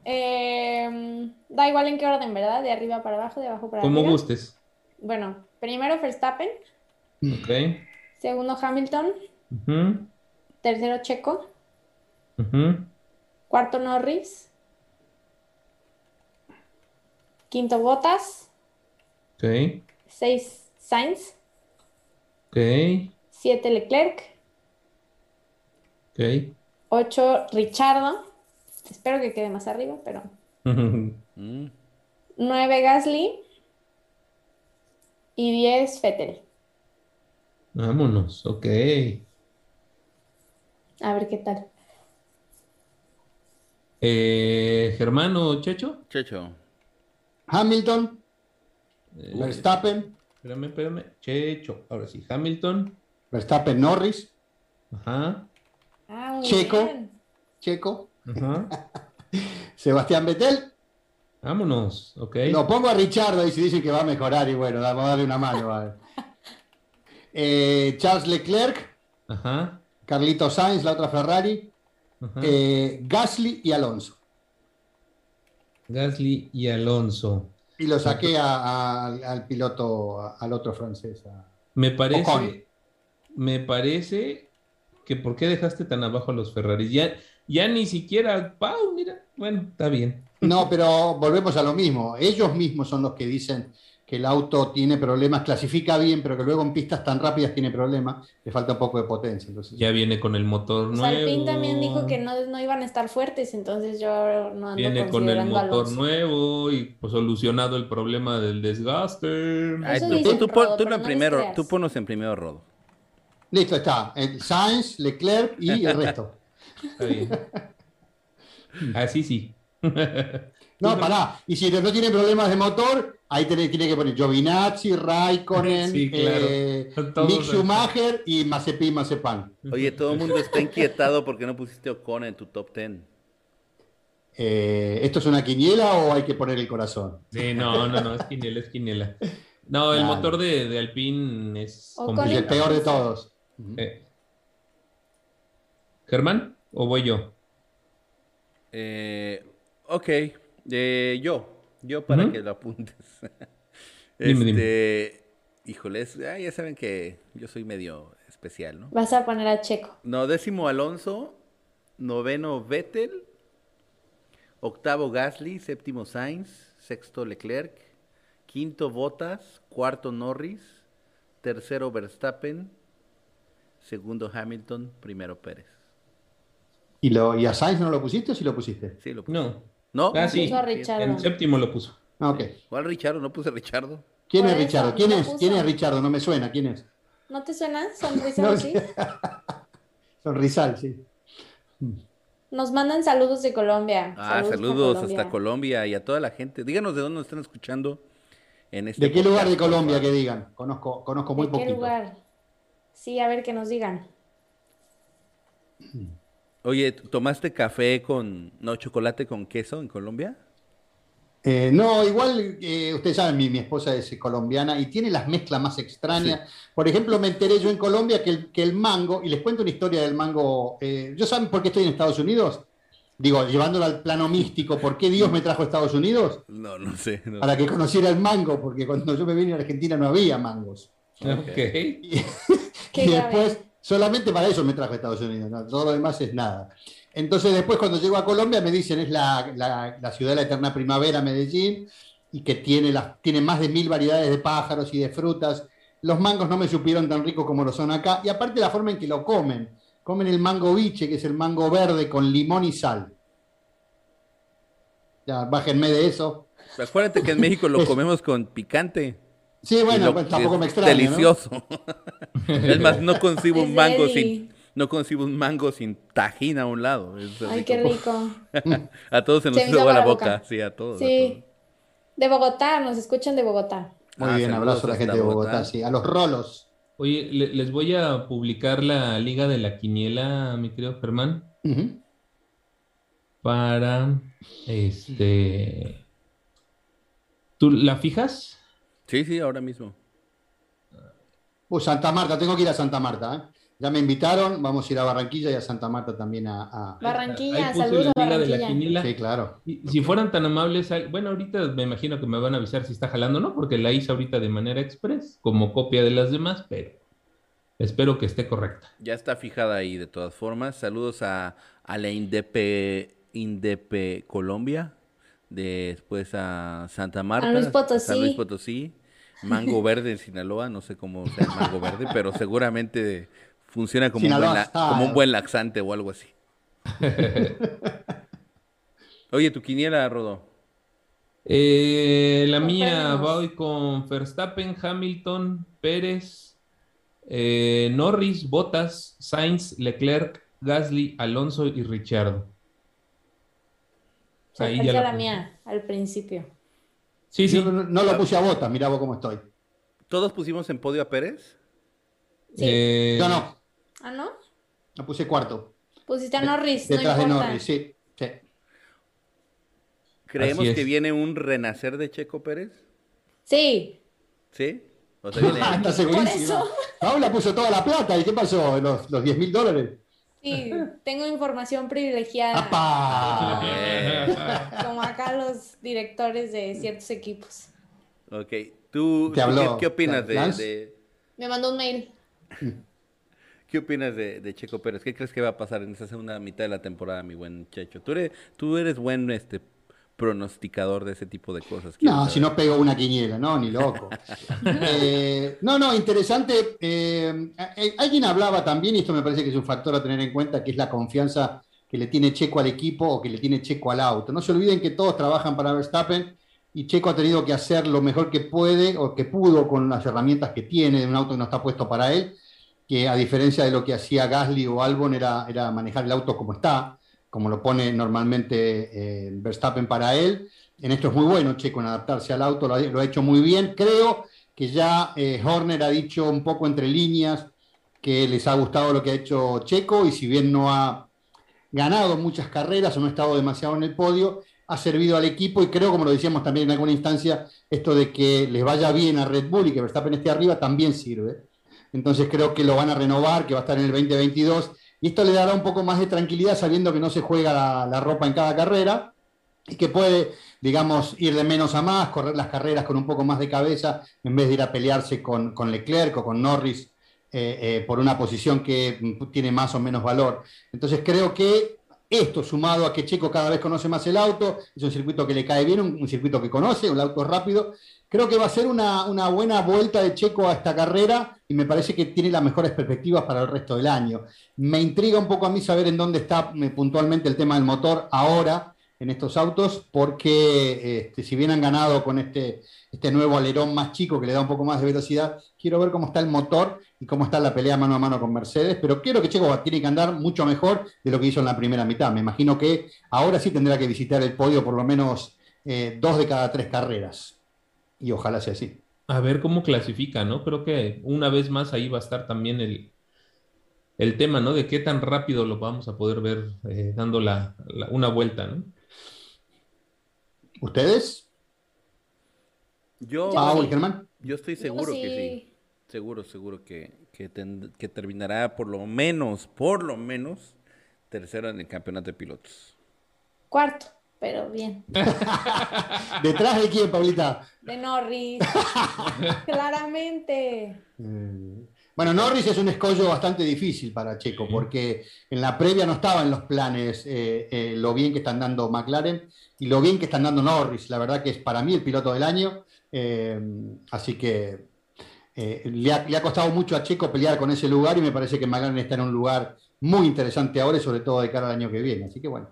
Eh, da igual en qué orden, ¿verdad? De arriba para abajo, de abajo para Como arriba. gustes. Bueno, primero Verstappen, Ok. segundo Hamilton, Ujú, tercero Checo, cuarto Norris, quinto Bottas, Ok, seis Sainz, ok, siete Leclerc, ok. ocho Richardo, espero que quede más arriba, pero [LAUGHS] Mm. nueve Gasly y diez Vettel. Vámonos, ok. A ver qué tal. Eh, Germano Checho. Checho. Hamilton, Eh, Verstappen, espérame, espérame. Checho. Ahora sí, Hamilton. Verstappen, Norris, Ajá, Ah, Checo. bien. Checo, ajá. [LAUGHS] Sebastián Vettel. Vámonos, ok. Lo pongo a Richardo y si dicen que va a mejorar y bueno, vamos a darle una mano. vale. [LAUGHS] Eh, Charles Leclerc, Ajá, Carlito Sainz, la otra Ferrari. Eh, Gasly y Alonso. Gasly y Alonso. Y lo saqué a- a- al, piloto, a- al otro francés. a- Me parece, Ocon. me parece que ¿por qué dejaste tan abajo a los Ferraris? Ya, ya ni siquiera mira, bueno, está bien. No, pero volvemos a lo mismo. Ellos mismos son los que dicen que el auto tiene problemas, clasifica bien, pero que luego en pistas tan rápidas tiene problemas, le falta un poco de potencia. Entonces, Ya viene con el motor nuevo. Alpine también dijo que no, no iban a estar fuertes, entonces yo no ando Viene con el motor nuevo y pues, solucionado el problema del desgaste. Ay, Eso tú, tú pon- Rodo, tú no primero, creas. tú ponos en primero, Rodo. Listo, está. Sainz, Leclerc y el resto. Está bien. [LAUGHS] Así sí. No, [LAUGHS] pará. Y si no tiene problemas de motor, ahí tiene, tiene que poner Giovinazzi, Raikkonen, [LAUGHS] Sí, claro. eh, Mick. Schumacher y Mazepin Mazepan. Oye, todo el mundo está inquietado porque no pusiste Ocon en tu top 10. Eh, ¿Esto es una quiniela o hay que poner el corazón? Sí, no, no, no, es quinela, es quinela. No, el Dale. motor de, de Alpine es O con Es el complicado. peor de todos. Eh. ¿Germán? ¿O voy yo? Eh, ok, eh, yo, yo para que lo apuntes. [LAUGHS] Dime, este, híjoles, ah, ya saben que yo soy medio especial, ¿no? Vas a poner a Checo. No, décimo Alonso, noveno Vettel, octavo Gasly, séptimo Sainz, sexto Leclerc, quinto Bottas, cuarto Norris, tercero Verstappen, segundo Hamilton, primero Pérez. ¿Y, lo, ¿Y a Sainz no lo pusiste o sí lo pusiste? Sí, lo puse. No. ¿No? Ah, sí. Puso a Richard. En séptimo lo puso. Ah, ok. ¿Cuál Richardo? No puse Richardo. ¿Quién es Richardo? ¿Quién es? ¿Quién es Richardo? No me suena. ¿Quién es? ¿No te suena? Sonrisa No, así. [LAUGHS] Sonrisal, sí. Nos mandan saludos de Colombia. Ah, saludos hasta Colombia y a toda la gente. Díganos de dónde nos están escuchando en este ¿De qué lugar de Colombia que digan? Conozco, conozco muy ¿De qué poquito. lugar? Sí, a ver que nos digan. Oye, ¿tomaste café con, no, chocolate con queso en Colombia? Eh, no, igual, eh, ustedes saben, mi, mi esposa es colombiana y tiene las mezclas más extrañas. Por ejemplo, me enteré yo en Colombia que el, que el mango, y les cuento una historia del mango. eh, ¿Yo saben por qué estoy en Estados Unidos? Digo, llevándolo al plano místico, ¿por qué Dios me trajo a Estados Unidos? No, no sé. no. Para que conociera el mango, porque cuando yo me vine a Argentina no había mangos. Ok. Y, [LAUGHS] Qué y grave. Solamente para eso me trajo a Estados Unidos, ¿no? todo lo demás es nada. Entonces después cuando llego a Colombia me dicen es la, la- la ciudad de la eterna primavera, Medellín, y que tiene, las, tiene más de mil variedades de pájaros y de frutas. Los mangos no me supieron tan ricos como lo son acá, y aparte la forma en que lo comen. Comen el mango biche, que es el mango verde con limón y sal. Ya, bájenme de eso. Acuérdate que en México lo [LAUGHS] comemos con picante. Sí, bueno, lo- pues, tampoco me extraña. ¿no? Delicioso. [LAUGHS] es más, no concibo un mango sin, no concibo un mango sin tajín a un lado. Es Ay, qué rico. [LAUGHS] A todos se nos hizo la boca. boca. Sí, a todos. a Sí. De Bogotá, nos escuchan de Bogotá. Muy Ah, bien, abrazo a la gente de Bogotá, Bogotá. sí, a los rolos. Oye, le- les voy a publicar la liga de la quiniela, mi querido Germán, para este. ¿Tú la fijas? Sí, sí, ahora mismo. Uh, Santa Marta, tengo que ir a Santa Marta. ¿eh? Ya me invitaron, vamos a ir a Barranquilla y a Santa Marta también a... a- Barranquilla, Ahí puse saludos a la liga de la Barranquilla. Sí, claro. Y Si fueran tan amables, bueno, ahorita me imagino que me van a avisar si está jalando o no, porque la hice ahorita de manera express, como copia de las demás, pero espero que esté correcta. Ya está fijada ahí de todas formas. Saludos a, a la Indepe, Indepe Colombia. Después a Santa Marta. Luis Potosí. San Luis Potosí. Mango Verde en Sinaloa. No sé cómo sea el Mango Verde, pero seguramente funciona como, un buen, como un laxante o algo así. [LAUGHS] Oye, tu quiniela, Rodo. Eh, la mía voy con Verstappen, Hamilton, Pérez, eh, Norris, Bottas, Sainz, Leclerc, Gasly, Alonso y Richardo. Ahí parece ya la mía, al principio. Sí, sí. Yo no, no lo puse a botas, mirá vos cómo estoy. ¿Todos pusimos en podio a Pérez? Sí. Eh, Yo no, ¿Ah, no? lo puse cuarto. Pusiste a Norris, no Detrás de importa. Norris, sí. sí. ¿Creemos es. que viene un renacer de Checo Pérez? Sí, ¿Sí? O sea, viene... Ah, [LAUGHS] está segurísima. eso. Paula puso toda la plata. ¿Y qué pasó? ¿Los, los 10 mil dólares? Sí, tengo información privilegiada, ¡Apa! Como acá los directores de ciertos equipos. ok, ¿tú, Te tú habló qué, qué opinas de, Me mandó un mail. [LAUGHS] qué opinas de, de Checo Pérez? ¿Qué crees que va a pasar en esa segunda mitad de la temporada, mi buen Checho? Tú eres, tú eres buen este pronosticador de ese tipo de cosas. No, saber. si no pego una quiniela, no, ni loco. [LAUGHS] Eh, no, no, interesante. eh, eh, alguien hablaba también, y esto me parece que es un factor a tener en cuenta, que es la confianza que le tiene Checo al equipo o que le tiene Checo al auto. No se olviden que todos trabajan para Verstappen y Checo ha tenido que hacer lo mejor que puede o que pudo con las herramientas que tiene de un auto que no está puesto para él, que a diferencia de lo que hacía Gasly o Albon era, era manejar el auto como está, como lo pone normalmente eh, Verstappen para él. En esto es muy bueno Checo en adaptarse al auto, lo ha, lo ha hecho muy bien. Creo que ya eh, Horner ha dicho un poco entre líneas que les ha gustado lo que ha hecho Checo y si bien no ha ganado muchas carreras o no ha estado demasiado en el podio, ha servido al equipo y creo, como lo decíamos también en alguna instancia, esto de que les vaya bien a Red Bull y que Verstappen esté arriba también sirve. Entonces creo que lo van a renovar, que va a estar en el 2022 y esto le dará un poco más de tranquilidad sabiendo que no se juega la, ropa en cada carrera y que puede, digamos, ir de menos a más, correr las carreras con un poco más de cabeza en vez de ir a pelearse con, Leclerc o con Norris eh, eh, por una posición que tiene más o menos valor. Entonces creo que esto sumado a que Checo cada vez conoce más el auto, es un circuito que le cae bien, un circuito que conoce, un auto rápido, creo que va a ser una, buena vuelta de Checo a esta carrera y me parece que tiene las mejores perspectivas para el resto del año. Me intriga un poco a mí saber en dónde está eh, puntualmente el tema del motor ahora en estos autos, porque este, si bien han ganado con este, este nuevo alerón más chico que le da un poco más de velocidad, quiero ver cómo está el motor y cómo está la pelea mano a mano con Mercedes, pero quiero que Checo tiene que andar mucho mejor de lo que hizo en la primera mitad. Me imagino que ahora sí tendrá que visitar el podio por lo menos eh, dos de cada tres carreras. Y ojalá sea así. A ver cómo clasifica, ¿no? Creo que una vez más ahí va a estar también el, el tema, ¿no? De qué tan rápido lo vamos a poder ver eh, dando la, la, una vuelta, ¿no? ¿Ustedes? Yo, Paul, Germán. Yo estoy seguro Yo que sí. Seguro, seguro que, que, ten- que terminará por lo menos, por lo menos, tercero en el campeonato de pilotos. Cuarto, pero bien. [LAUGHS] ¿Detrás de quién, Paulita? De Norris. [LAUGHS] Claramente. Eh, Bueno, Norris es un escollo bastante difícil para Checo, porque en la previa no estaba en los planes eh, eh, lo bien que están dando McLaren y lo bien que están dando Norris. La verdad que es para mí el piloto del año. eh, así que eh, le, ha, le ha costado mucho a Checo pelear con ese lugar y me parece que McLaren está en un lugar muy interesante ahora y sobre todo de cara al año que viene. Así que bueno.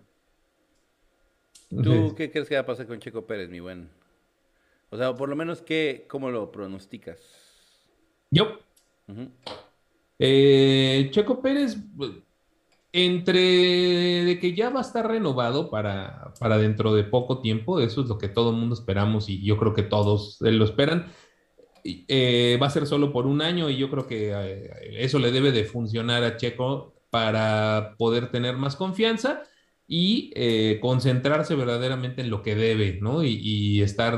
¿Tú [LAUGHS] qué crees que va a pasar con Checo Pérez, mi buen? O sea, por lo menos, ¿qué, ¿cómo lo pronosticas? Yo, Ujú. Eh, Checo Pérez, entre de que ya va a estar renovado para, para dentro de poco tiempo, eso es lo que todo el mundo esperamos y yo creo que todos eh, lo esperan. Eh, va a ser solo por un año y yo creo que eh, eso le debe de funcionar a Checo para poder tener más confianza y eh, concentrarse verdaderamente en lo que debe, ¿no? Y, estar,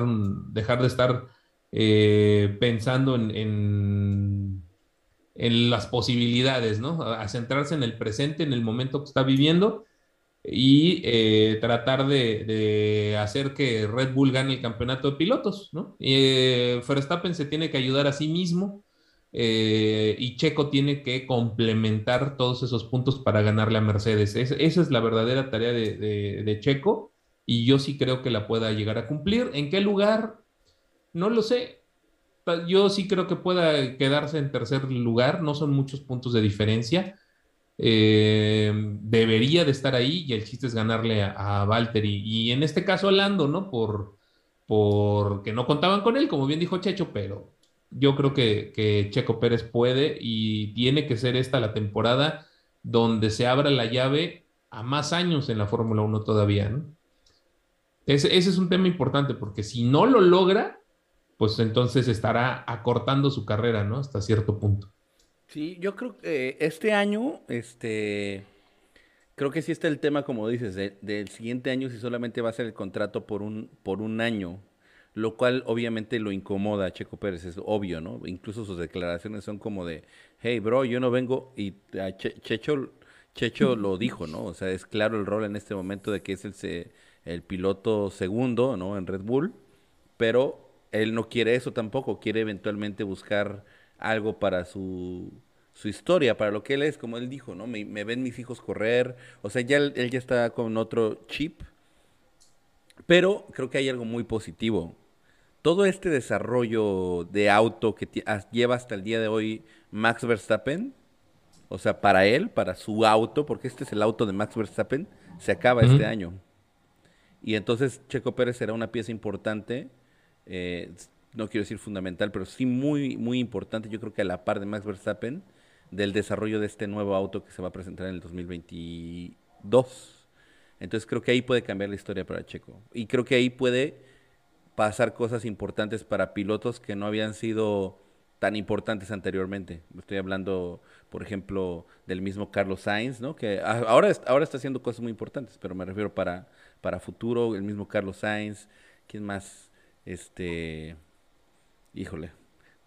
dejar de estar eh, pensando en, las posibilidades, ¿no? A, centrarse en el presente, en el momento que está viviendo y eh, tratar de, de hacer que Red Bull gane el campeonato de pilotos, ¿no? Verstappen se tiene que ayudar a sí mismo eh, y Checo tiene que complementar todos esos puntos para ganarle a Mercedes. Es- esa es la verdadera tarea de, Checo y yo sí creo que la pueda llegar a cumplir. ¿En qué lugar? No lo sé. Yo sí creo que pueda quedarse en tercer lugar, no son muchos puntos de diferencia. Eh, debería de estar ahí y el chiste es ganarle a, a Valtteri. Y en este caso a Lando, ¿no? Por, porque no contaban con él, como bien dijo Checho, pero yo creo que, que Checo Pérez puede y tiene que ser esta la temporada donde se abra la llave a más años en la Fórmula 1 todavía, ¿no? Ese, ese es un tema importante porque si no lo logra, pues entonces estará acortando su carrera, ¿no? Hasta cierto punto. Sí, yo creo que este año, este, creo que sí está el tema, como dices, de- del siguiente año si solamente va a ser el contrato por un, por un año, lo cual obviamente lo incomoda a Checo Pérez, es obvio, ¿no? Incluso sus declaraciones son como de, hey, bro, yo no vengo, y Checho, Checho lo dijo, ¿no? O sea, es claro el rol en este momento de que es el, el piloto segundo, ¿no? En Red Bull, pero él no quiere eso tampoco, quiere eventualmente buscar algo para su, su historia, para lo que él es, como él dijo, ¿no? Me, me ven mis hijos correr, o sea, ya él ya está con otro chip, pero creo que hay algo muy positivo. Todo este desarrollo de auto que lleva hasta el día de hoy Max Verstappen, o sea, para él, para su auto, porque este es el auto de Max Verstappen, se acaba este año. Y entonces Checo Pérez será una pieza importante, eh, no quiero decir fundamental, pero sí muy, muy importante, yo creo que a la par de Max Verstappen, del desarrollo de este nuevo auto que se va a presentar en el 2022. Entonces creo que ahí puede cambiar la historia para Checo. Y creo que ahí puede pasar cosas importantes para pilotos que no habían sido tan importantes anteriormente. Estoy hablando, por ejemplo, del mismo Carlos Sainz, ¿no? Que ahora, ahora está haciendo cosas muy importantes, pero me refiero para, para futuro, el mismo Carlos Sainz, ¿quién más? Este, híjole,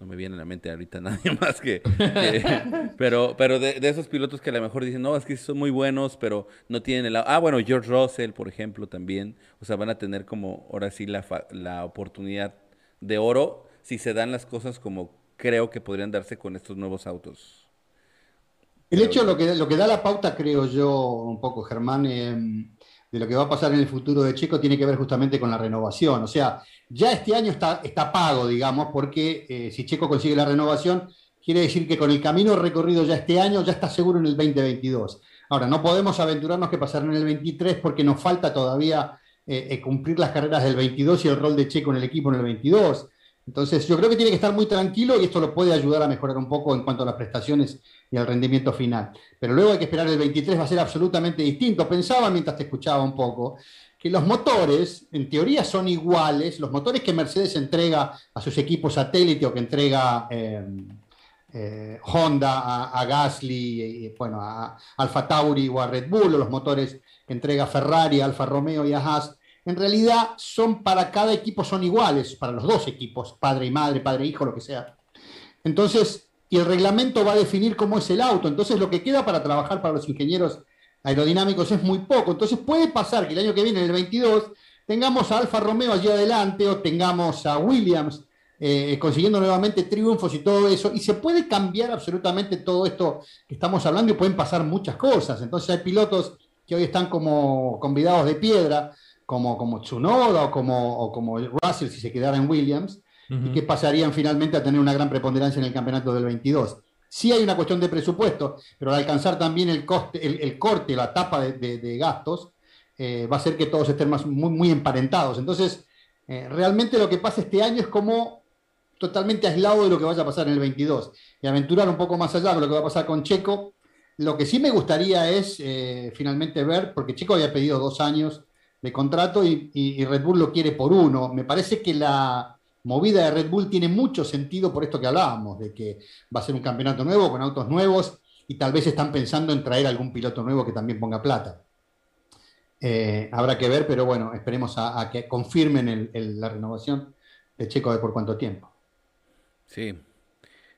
no me viene a la mente ahorita [LAUGHS] nadie más que, que- [LAUGHS] pero, pero de, de esos pilotos que a lo mejor dicen, no, es que son muy buenos, pero no tienen el... Ah, bueno, George Russell, por ejemplo, también, o sea, van a tener como ahora sí la, fa- la oportunidad de oro si se dan las cosas como creo que podrían darse con estos nuevos autos. El hecho, lo que, lo que da la pauta, creo yo, un poco, Germán, eh, de lo que va a pasar en el futuro de Checo tiene que ver justamente con la renovación. O sea, ya este año está, está pago, digamos, porque eh, si Checo consigue la renovación, quiere decir que con el camino recorrido ya este año ya está seguro en el 2022. Ahora, no podemos aventurarnos que pasará en el 23 porque nos falta todavía eh, eh, cumplir las carreras del 22 y el rol de Checo en el equipo en el 22. Entonces, yo creo que tiene que estar muy tranquilo y esto lo puede ayudar a mejorar un poco en cuanto a las prestaciones y al rendimiento final. Pero luego hay que esperar el 23, va a ser absolutamente distinto. Pensaba mientras te escuchaba un poco que los motores, en teoría, son iguales. Los motores que Mercedes entrega a sus equipos satélite o que entrega eh, eh, Honda a, Gasly, y, bueno, a Alfa Tauri o a Red Bull, o los motores que entrega Ferrari, Alfa Romeo y a Haas, en realidad son para cada equipo son iguales, para los dos equipos, padre y madre, padre e hijo, lo que sea. Entonces, y el reglamento va a definir cómo es el auto. Entonces, lo que queda para trabajar para los ingenieros aerodinámicos es muy poco. Entonces, puede pasar que el año que viene, en el 22, tengamos a Alfa Romeo allí adelante o tengamos a Williams eh, consiguiendo nuevamente triunfos y todo eso. Y se puede cambiar absolutamente todo esto que estamos hablando y pueden pasar muchas cosas. Entonces, hay pilotos que hoy están como convidados de piedra, como, como Tsunoda o como, o como Russell si se quedara en Williams y que pasarían finalmente a tener una gran preponderancia en el campeonato del 22. Sí hay una cuestión de presupuesto, pero al alcanzar también el, coste, el, corte, la tapa de, gastos, eh, va a hacer que todos estén más, muy, emparentados. Entonces, eh, realmente lo que pasa este año es como totalmente aislado de lo que vaya a pasar en el 22. Y aventurar un poco más allá de lo que va a pasar con Checo. Lo que sí me gustaría es eh, finalmente ver, porque Checo había pedido dos años de contrato y Red Bull lo quiere por uno. Me parece que la movida de Red Bull tiene mucho sentido por esto que hablábamos, de que va a ser un campeonato nuevo con autos nuevos y tal vez están pensando en traer algún piloto nuevo que también ponga plata. Eh, habrá que ver, pero bueno, esperemos a, que confirmen la renovación de Checo de por cuánto tiempo. Sí.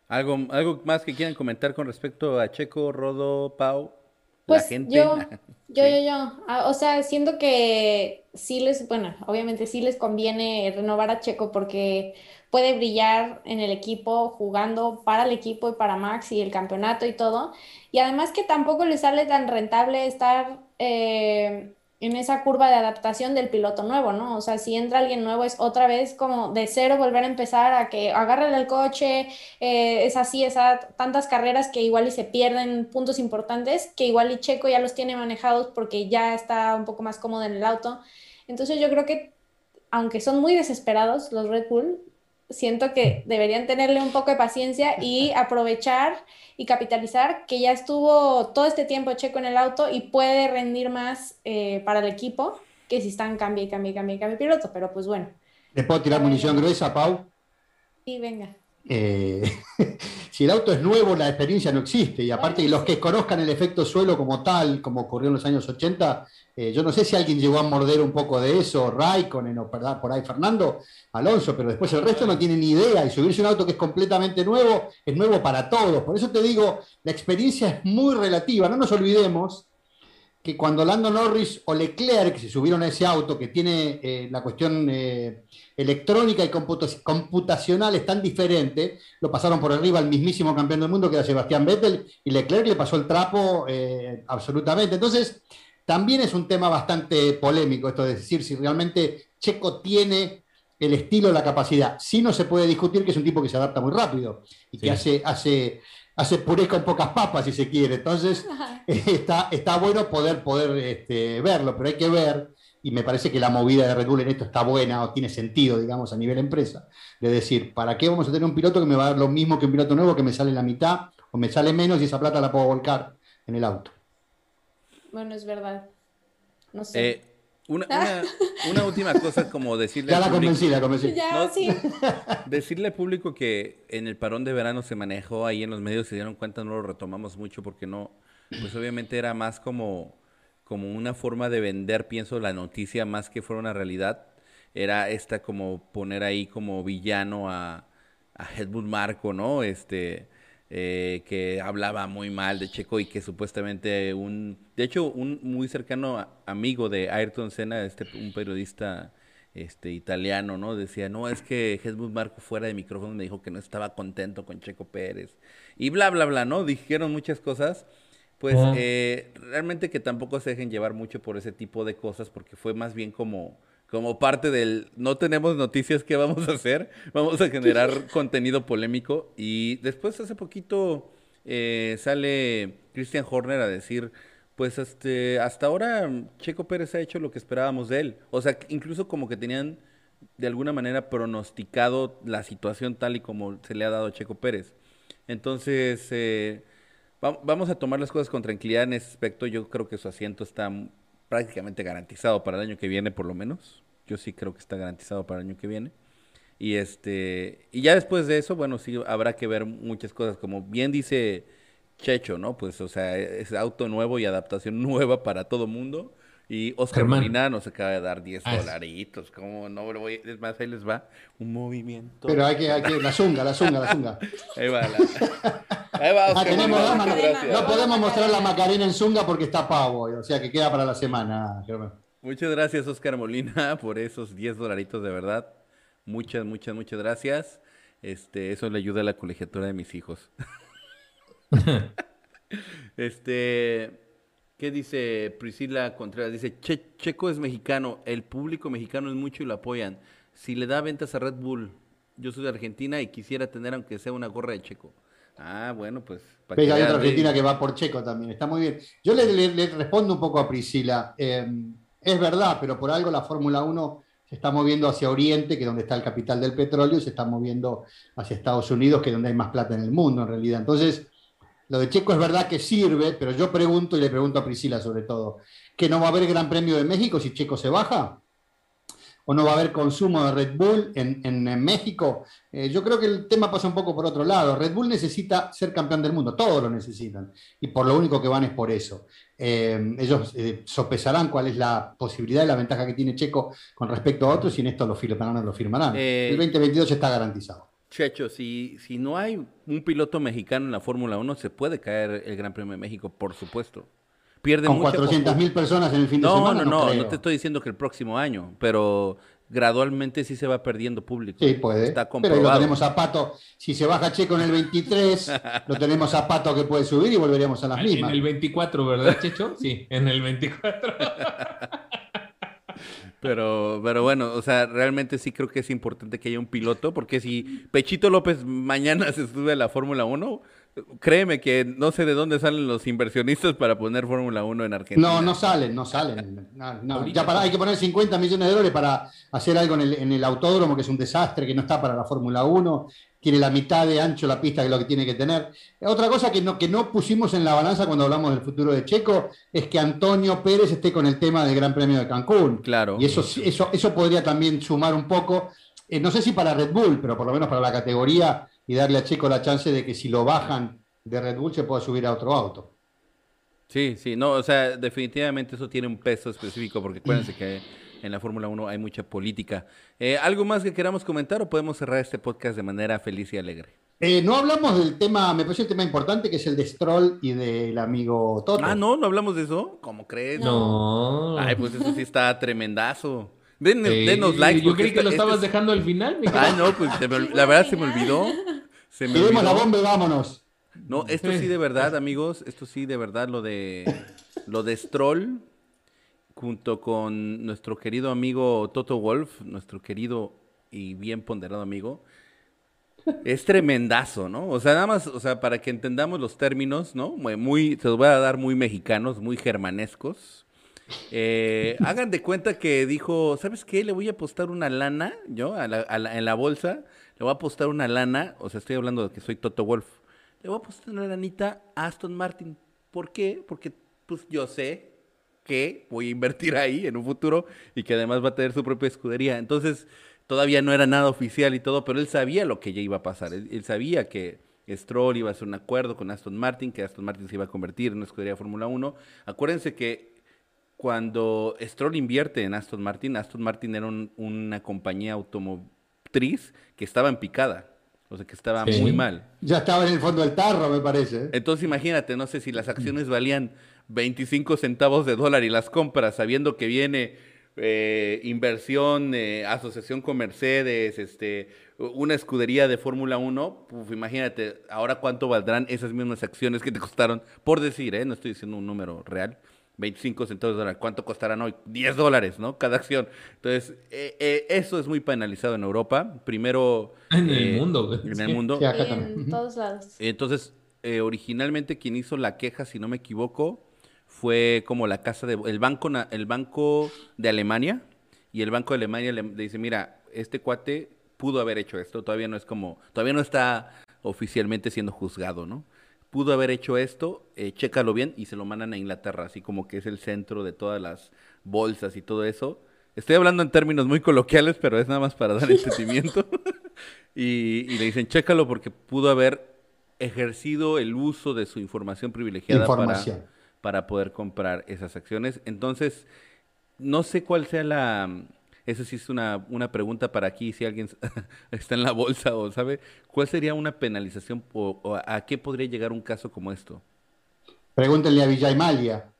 ¿Algo, ¿Algo más que quieran comentar con respecto a Checo, Rodo, Pau? Pues la gente. yo, [LAUGHS] yo, sí. yo, yo. Ah, o sea, siento que sí les, bueno, obviamente sí les conviene renovar a Checo porque puede brillar en el equipo, jugando para el equipo y para Max y el campeonato y todo. Y además que tampoco le sale tan rentable estar eh, en esa curva de adaptación del piloto nuevo, ¿no? O sea, si entra alguien nuevo es otra vez como de cero volver a empezar a que agárrale el coche, eh, es así, es tantas carreras que igual y se pierden puntos importantes, que igual y Checo ya los tiene manejados porque ya está un poco más cómodo en el auto. Entonces yo creo que, aunque son muy desesperados los Red Bull, siento que deberían tenerle un poco de paciencia y [LAUGHS] aprovechar y capitalizar que ya estuvo todo este tiempo Checo en el auto y puede rendir más eh, para el equipo que si están cambie y cambie y cambie y piloto, pero pues bueno. ¿Le puedo tirar munición gruesa, Pau? Sí, venga. Eh, [LAUGHS] si el auto es nuevo, la experiencia no existe. Y aparte, los que conozcan el efecto suelo como tal, como ocurrió en los años 80, eh, yo no sé si alguien llegó a morder un poco de eso, Raikkonen o por ahí Fernando, Alonso, pero después el resto no tiene ni idea. Y subirse un auto que es completamente nuevo, es nuevo para todos. Por eso te digo, la experiencia es muy relativa. No nos olvidemos que cuando Lando Norris o Leclerc se subieron a ese auto que tiene eh, la cuestión electrónica y computa- computacional es tan diferente, lo pasaron por arriba al mismísimo campeón del mundo que era Sebastián Vettel y Leclerc le pasó el trapo eh, absolutamente. Entonces, también es un tema bastante polémico esto de decir si realmente Checo tiene el estilo, la capacidad. Sí no se puede discutir que es un tipo que se adapta muy rápido y que hace, hace, hace puré con pocas papas, si se quiere. Entonces, [LAUGHS] está, está bueno poder, poder este, verlo, pero hay que ver, y me parece que la movida de Red Bull en esto está buena o tiene sentido, digamos, a nivel empresa, de decir, ¿para qué vamos a tener un piloto que me va a dar lo mismo que un piloto nuevo que me sale la mitad o me sale menos y esa plata la puedo volcar en el auto? Bueno, es verdad. No sé. Eh, una, una, [LAUGHS] una última cosa, como decirle Ya la público- convencí, la convencí. ya, no- sí. [LAUGHS] Decirle al público que en el parón de verano se manejó ahí en los medios, se dieron cuenta, no lo retomamos mucho porque no, pues obviamente era más como, como una forma de vender, pienso, la noticia más que fuera una realidad. Era esta como poner ahí como villano a, a Marco, ¿no? Este, eh, que hablaba muy mal de Checo y que supuestamente un, de hecho, un muy cercano amigo de Ayrton Senna, este, un periodista este italiano, ¿no? Decía, no, es que Helmut Marco fuera de micrófono me dijo que no estaba contento con Checo Pérez. Y bla, bla, bla, ¿no? Dijeron muchas cosas. Pues eh, realmente que tampoco se dejen llevar mucho por ese tipo de cosas, porque fue más bien como, como parte del, no tenemos noticias, ¿qué vamos a hacer? [LAUGHS] Vamos a generar [LAUGHS] contenido polémico. Y después hace poquito eh, sale Christian Horner a decir, pues este, hasta ahora Checo Pérez ha hecho lo que esperábamos de él. O sea, incluso como que tenían de alguna manera pronosticado la situación tal y como se le ha dado a Checo Pérez. Entonces, eh, va- vamos a tomar las cosas con tranquilidad en ese aspecto. Yo creo que su asiento está prácticamente garantizado para el año que viene, por lo menos. Yo sí creo que está garantizado para el año que viene. Y este, y ya después de eso, bueno, sí habrá que ver muchas cosas, como bien dice Checho, ¿no? Pues, o sea, es auto nuevo y adaptación [LAUGHS] nueva para todo mundo. Y Oscar. Molina nos acaba de dar 10 Ah, dolaritos. ¿Cómo no? lo voy- Es más, ahí les va un movimiento. Pero hay que, hay que, la zunga, la zunga, la zunga. [LAUGHS] Ahí va, la- [LAUGHS] va, Ah, Oscar tenemos no, muchas gracias. no podemos mostrar la Macarena en zunga porque está pavo, o sea que queda para la semana, Germán. Muchas gracias, Oscar Molina, [LAUGHS] por esos 10 dolaritos de verdad. Muchas, muchas, muchas gracias. Este, eso le ayuda a la colegiatura de mis hijos. [LAUGHS] este, ¿qué dice Priscila Contreras? Dice, "Che- Checo es mexicano, el público mexicano es mucho y lo apoyan. Si le da ventas a Red Bull, yo soy de Argentina y quisiera tener aunque sea una gorra de Checo. Ah, bueno, pues. Ves, hay otra. Argentina que va por Checo también, está muy bien. Yo le, le- le respondo un poco a Priscila. Eh, es verdad, pero por algo la Fórmula 1 se está moviendo hacia Oriente, que es donde está el capital del petróleo, y se está moviendo hacia Estados Unidos, que es donde hay más plata en el mundo, en realidad. Entonces, lo de Checo es verdad que sirve, pero yo pregunto, y le pregunto a Priscila sobre todo, ¿que no va a haber Gran Premio de México si Checo se baja? ¿O no va a haber consumo de Red Bull en, en- en México? Eh, yo creo que el tema pasa un poco por otro lado. Red Bull necesita ser campeón del mundo, todos lo necesitan, y por lo único que van es por eso. Eh, ellos eh, sopesarán cuál es la posibilidad y la ventaja que tiene Checo con respecto a otros, y en esto lo firmarán o lo firmarán. El 2022 está garantizado. Checho, si, si no hay un piloto mexicano en la Fórmula 1, se puede caer el Gran Premio de México, por supuesto. Pierde Con mucha 400 mil personas en el fin de No, semana. no, no, creo. no te estoy diciendo que el próximo año, pero gradualmente sí se va perdiendo público. Sí, puede. Está Pero lo tenemos a Pato. Si se baja Checo en el 23, lo tenemos a Pato que puede subir y volveríamos a las En mismas. el 24, ¿verdad, Checho? Sí, en el 24. [LAUGHS] Pero, pero bueno, o sea, realmente sí creo que es importante que haya un piloto, porque si Pechito López mañana [LAUGHS] se sube a la Fórmula 1, créeme que no sé de dónde salen los inversionistas para poner Fórmula 1 en Argentina. No, no salen, no salen. No, no. Ahorita Ya para, hay que poner 50 millones de dólares para hacer algo en el, en el autódromo, que es un desastre, que no está para la Fórmula 1. Tiene la mitad de ancho la pista que lo que tiene que tener. Otra cosa que no, que no pusimos en la balanza cuando hablamos del futuro de Checo es que Antonio Pérez esté con el tema del Gran Premio de Cancún. Claro. Y eso, eso, eso podría también sumar un poco, eh, no sé si para Red Bull, pero por lo menos para la categoría, y darle a Checo la chance de que si lo bajan de Red Bull se pueda subir a otro auto. Sí, sí, no, o sea, definitivamente eso tiene un peso específico, porque acuérdense que en la Fórmula 1 hay mucha política. Eh, ¿Algo más que queramos comentar o podemos cerrar este podcast de manera feliz y alegre? Eh, no hablamos del tema, me parece un tema importante, que es el de Stroll y del amigo Toto. Ah, no, no hablamos de eso. ¿Cómo crees? No. Ay, pues eso sí está tremendazo. Den- Sí, denos likes. Yo creí que este- lo este estabas es- dejando al final, mi Ay, no, pues la verdad se me olvidó. Se me la bomba y vámonos. No, esto sí de verdad, amigos, esto sí de verdad, lo de lo de Stroll, junto con nuestro querido amigo Toto Wolf, nuestro querido y bien ponderado amigo, es tremendazo, ¿no? O sea, nada más, o sea, para que entendamos los términos, ¿no? Muy, muy- se los voy a dar muy mexicanos, muy germanescos. Eh, hagan de cuenta que dijo, ¿sabes qué? Le voy a apostar una lana, yo, a la- en la bolsa, le voy a apostar una lana, o sea, estoy hablando de que soy Toto Wolf, le voy a apostar una lanita a Aston Martin. ¿Por qué? Porque, pues, yo sé que voy a invertir ahí en un futuro y que además va a tener su propia escudería. Entonces, todavía no era nada oficial y todo, pero él sabía lo que ya iba a pasar. Él, él sabía que Stroll iba a hacer un acuerdo con Aston Martin, que Aston Martin se iba a convertir en una escudería de Fórmula 1. Acuérdense que cuando Stroll invierte en Aston Martin, Aston Martin era un- una compañía automotriz que estaba en picada, o sea, que estaba Sí. muy mal. Ya estaba en el fondo del tarro, me parece. ¿eh? Entonces imagínate, no sé si las acciones valían 25 centavos de dólar y las compras sabiendo que viene eh, inversión, eh, asociación con Mercedes, este, una escudería de Fórmula 1, pues imagínate, ahora cuánto valdrán esas mismas acciones que te costaron, por decir, ¿eh? no estoy diciendo un número real, 25 centavos de dólar, ¿cuánto costarán hoy? 10 dólares, ¿no? Cada acción. Entonces, eh, eh, eso es muy penalizado en Europa. Primero... En el eh, mundo, güey. En el mundo. Sí, acá Y también. en todos lados. Entonces, eh, originalmente quien hizo la queja, si no me equivoco, fue como la casa de el banco el banco de Alemania y el banco de Alemania le, le dice, mira, este cuate pudo haber hecho esto, todavía no es como, todavía no está oficialmente siendo juzgado, ¿no? Pudo haber hecho esto, eh, chécalo bien y se lo mandan a Inglaterra, así como que es el centro de todas las bolsas y todo eso. Estoy hablando en términos muy coloquiales, pero es nada más para dar [LAUGHS] entendimiento. y, y le dicen, chécalo porque pudo haber ejercido el uso de su información privilegiada Información. para, para poder comprar esas acciones. Entonces, no sé cuál sea la... Esa sí es una, una pregunta para aquí, si alguien [LAUGHS] está en la bolsa o sabe, ¿cuál sería una penalización o, o a qué podría llegar un caso como esto? Pregúntenle a Vijay Malia,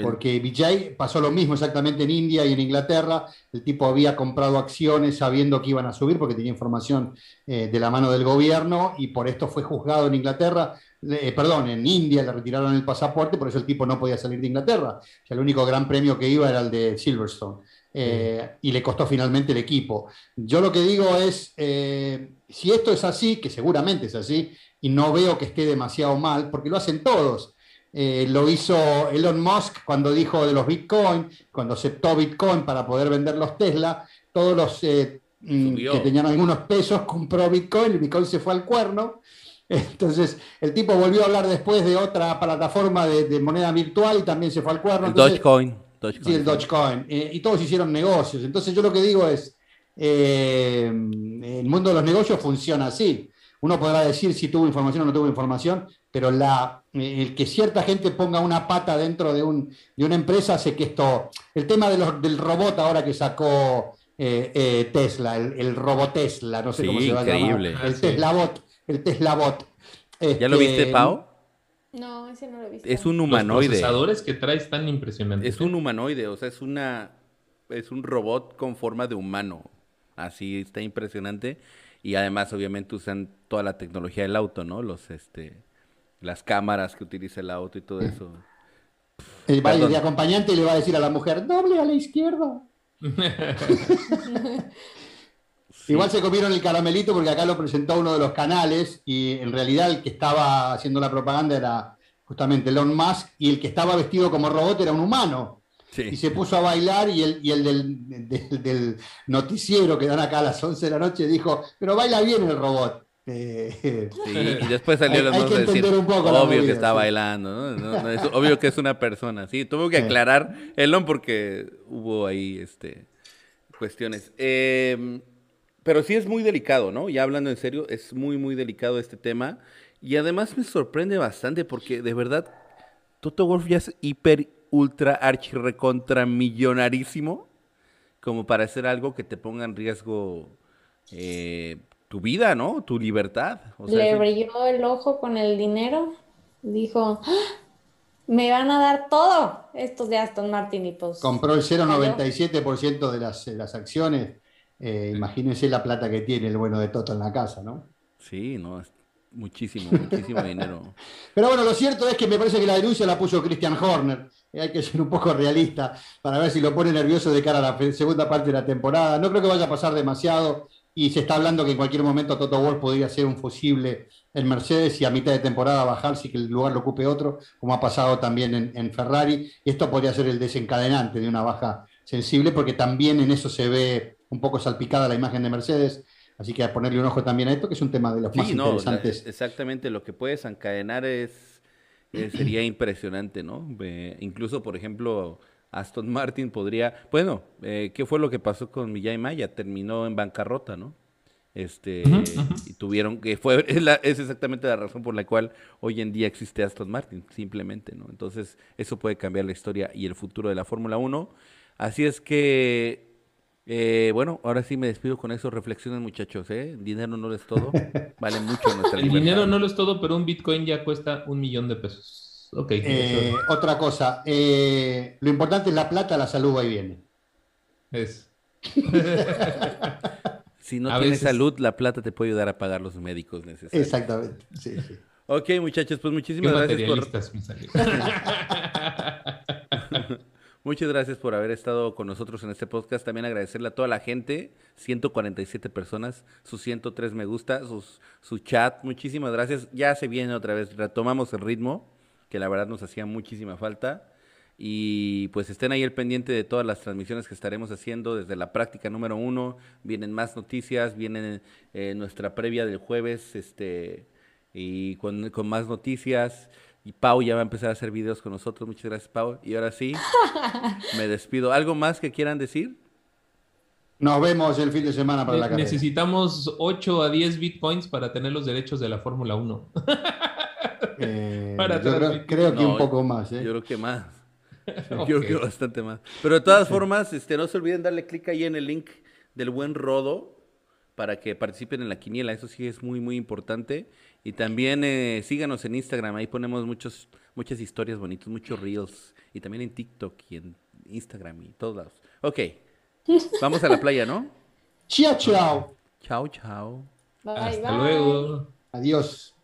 porque Vijay pasó lo mismo exactamente en India y en Inglaterra. El tipo había comprado acciones sabiendo que iban a subir porque tenía información eh, de la mano del gobierno y por esto fue juzgado en Inglaterra. eh, perdón, en India le retiraron el pasaporte, por eso el tipo no podía salir de Inglaterra. O sea, el único gran premio que iba era el de Silverstone. Eh, y le costó finalmente el equipo. Yo lo que digo es, eh, si esto es así, que seguramente es así, y no veo que esté demasiado mal, porque lo hacen todos. Eh, lo hizo Elon Musk cuando dijo de los Bitcoin, cuando aceptó Bitcoin para poder vender los Tesla, todos los eh, mm, que tenían algunos pesos [LAUGHS] compró Bitcoin, el Bitcoin se fue al cuerno. Entonces, el tipo volvió a hablar después de otra plataforma de, de moneda virtual y también se fue al cuerno. Entonces, Dogecoin. Dogecoin. Sí, el Dogecoin. Eh, y todos hicieron negocios. Entonces yo lo que digo es, eh, el mundo de los negocios funciona así. Uno podrá decir si tuvo información o no tuvo información, pero la, eh, el que cierta gente ponga una pata dentro de, un, de una empresa hace que esto... El tema de los- del robot ahora que sacó eh, Tesla, el, el robot Tesla, no sé Sí, cómo se va a llamar. El sí. Tesla Bot. El Tesla Bot. ¿Ya lo Este, viste, Pau? No, ese no lo he visto. Es un Los humanoide. procesadores que trae están impresionantes. Es un humanoide, o sea, es una es un robot con forma de humano. Así está impresionante y además obviamente usan toda la tecnología del auto, ¿no? Los este las cámaras que utiliza el auto y todo eso. va a ir Perdón. de acompañante y le va a decir a la mujer, doble a la izquierda. [LAUGHS] [LAUGHS] Igual se comieron el caramelito porque acá lo presentó uno de los canales y en realidad el que estaba haciendo la propaganda era justamente Elon Musk y el que estaba vestido como robot era un humano. Y se puso a bailar y el, y el del, del- del noticiero que dan acá a las 11 de la noche dijo, pero baila bien el robot. Eh, Sí, y después salió los hay dos a decir, un poco obvio que está sí. bailando, ¿no? No, no, es obvio que es una persona, sí, tuvo que aclarar Elon porque hubo ahí este cuestiones. Eh, Pero sí es muy delicado, ¿no? Ya hablando en serio, es muy, muy delicado este tema. Y además me sorprende bastante porque de verdad, Toto Wolf ya es hiper, ultra, archi, recontra, millonarísimo como para hacer algo que te ponga en riesgo eh, tu vida, ¿no? Tu libertad. O sea, Le brilló el ojo con el dinero. Dijo, "¡Ah! me van a dar todo estos de Aston Martin y pues Compró el 0,97% de las, de las acciones. Eh, imagínense la plata que tiene el bueno de Toto en la casa, ¿no? Sí, no, es muchísimo, muchísimo [LAUGHS] dinero. Pero bueno, lo cierto es que me parece que la denuncia la puso Christian Horner. Eh, Hay que ser un poco realista para ver si lo pone nervioso de cara a la segunda parte de la temporada. No creo que vaya a pasar demasiado y se está hablando que en cualquier momento Toto Wolff podría ser un fusible en Mercedes y a mitad de temporada bajarse y que el lugar lo ocupe otro, como ha pasado también en, en Ferrari. Y esto podría ser el desencadenante de una baja sensible porque también en eso se ve un poco salpicada la imagen de Mercedes. Así que a ponerle un ojo también a esto, que es un tema de los más Sí, no, la- interesantes. exactamente, lo que puedes encadenar es, eh, sería impresionante, ¿no? Eh, incluso, por ejemplo, Aston Martin podría, bueno, eh, ¿qué fue lo que pasó con Millay Maya? Terminó en bancarrota, ¿no? Este, y tuvieron que fue es, la- es exactamente la razón por la cual hoy en día existe Aston Martin, simplemente, ¿no? Entonces, eso puede cambiar la historia y el futuro de la Fórmula 1. Así es que eh, bueno, ahora sí me despido con eso. Reflexionen, muchachos, ¿eh? El dinero no lo es todo. [LAUGHS] Vale mucho nuestra El libertad. dinero no lo es todo, pero un Bitcoin ya cuesta un millón de pesos. Ok. Eh, eso otra cosa, eh, lo importante es la plata, la salud va y viene. es. [LAUGHS] Si no A tienes veces- salud, la plata te puede ayudar a pagar los médicos necesarios. Exactamente. Sí, sí. Ok, muchachos, pues Qué muchísimas gracias por, mis amigos. [LAUGHS] muchas gracias por haber estado con nosotros en este podcast. También agradecerle a toda la gente, 147 personas, sus 103 me gusta, sus, su chat. Muchísimas gracias. Ya se viene otra vez, retomamos el ritmo, que la verdad nos hacía muchísima falta. Y pues estén ahí al pendiente de todas las transmisiones que estaremos haciendo desde la práctica número uno. Vienen más noticias, viene eh, nuestra previa del jueves, este, y con, con más noticias. Y Pau ya va a empezar a hacer videos con nosotros. Muchas gracias, Pau. Y ahora sí, [LAUGHS] me despido. ¿Algo más que quieran decir? Nos vemos el fin de semana para la carrera. Necesitamos 8 a 10 bitcoins para tener los derechos de la Fórmula 1. Eh, [LAUGHS] Para yo creo, creo que No, un poco más. ¿eh? Yo creo que más. [LAUGHS] Yo creo que bastante más. Pero de todas formas, este, no se olviden darle clic ahí en el link del buen Rodo para que participen en la quiniela. Eso sí es muy, muy importante. Y también eh, síganos en Instagram. Ahí ponemos muchos, muchas historias bonitas, muchos reels. Y también en TikTok y en Instagram y todos lados. Ok. [LAUGHS] Vamos a la playa, ¿no? Chao, chao. Chao, chao. Bye, Hasta bye. luego. Adiós.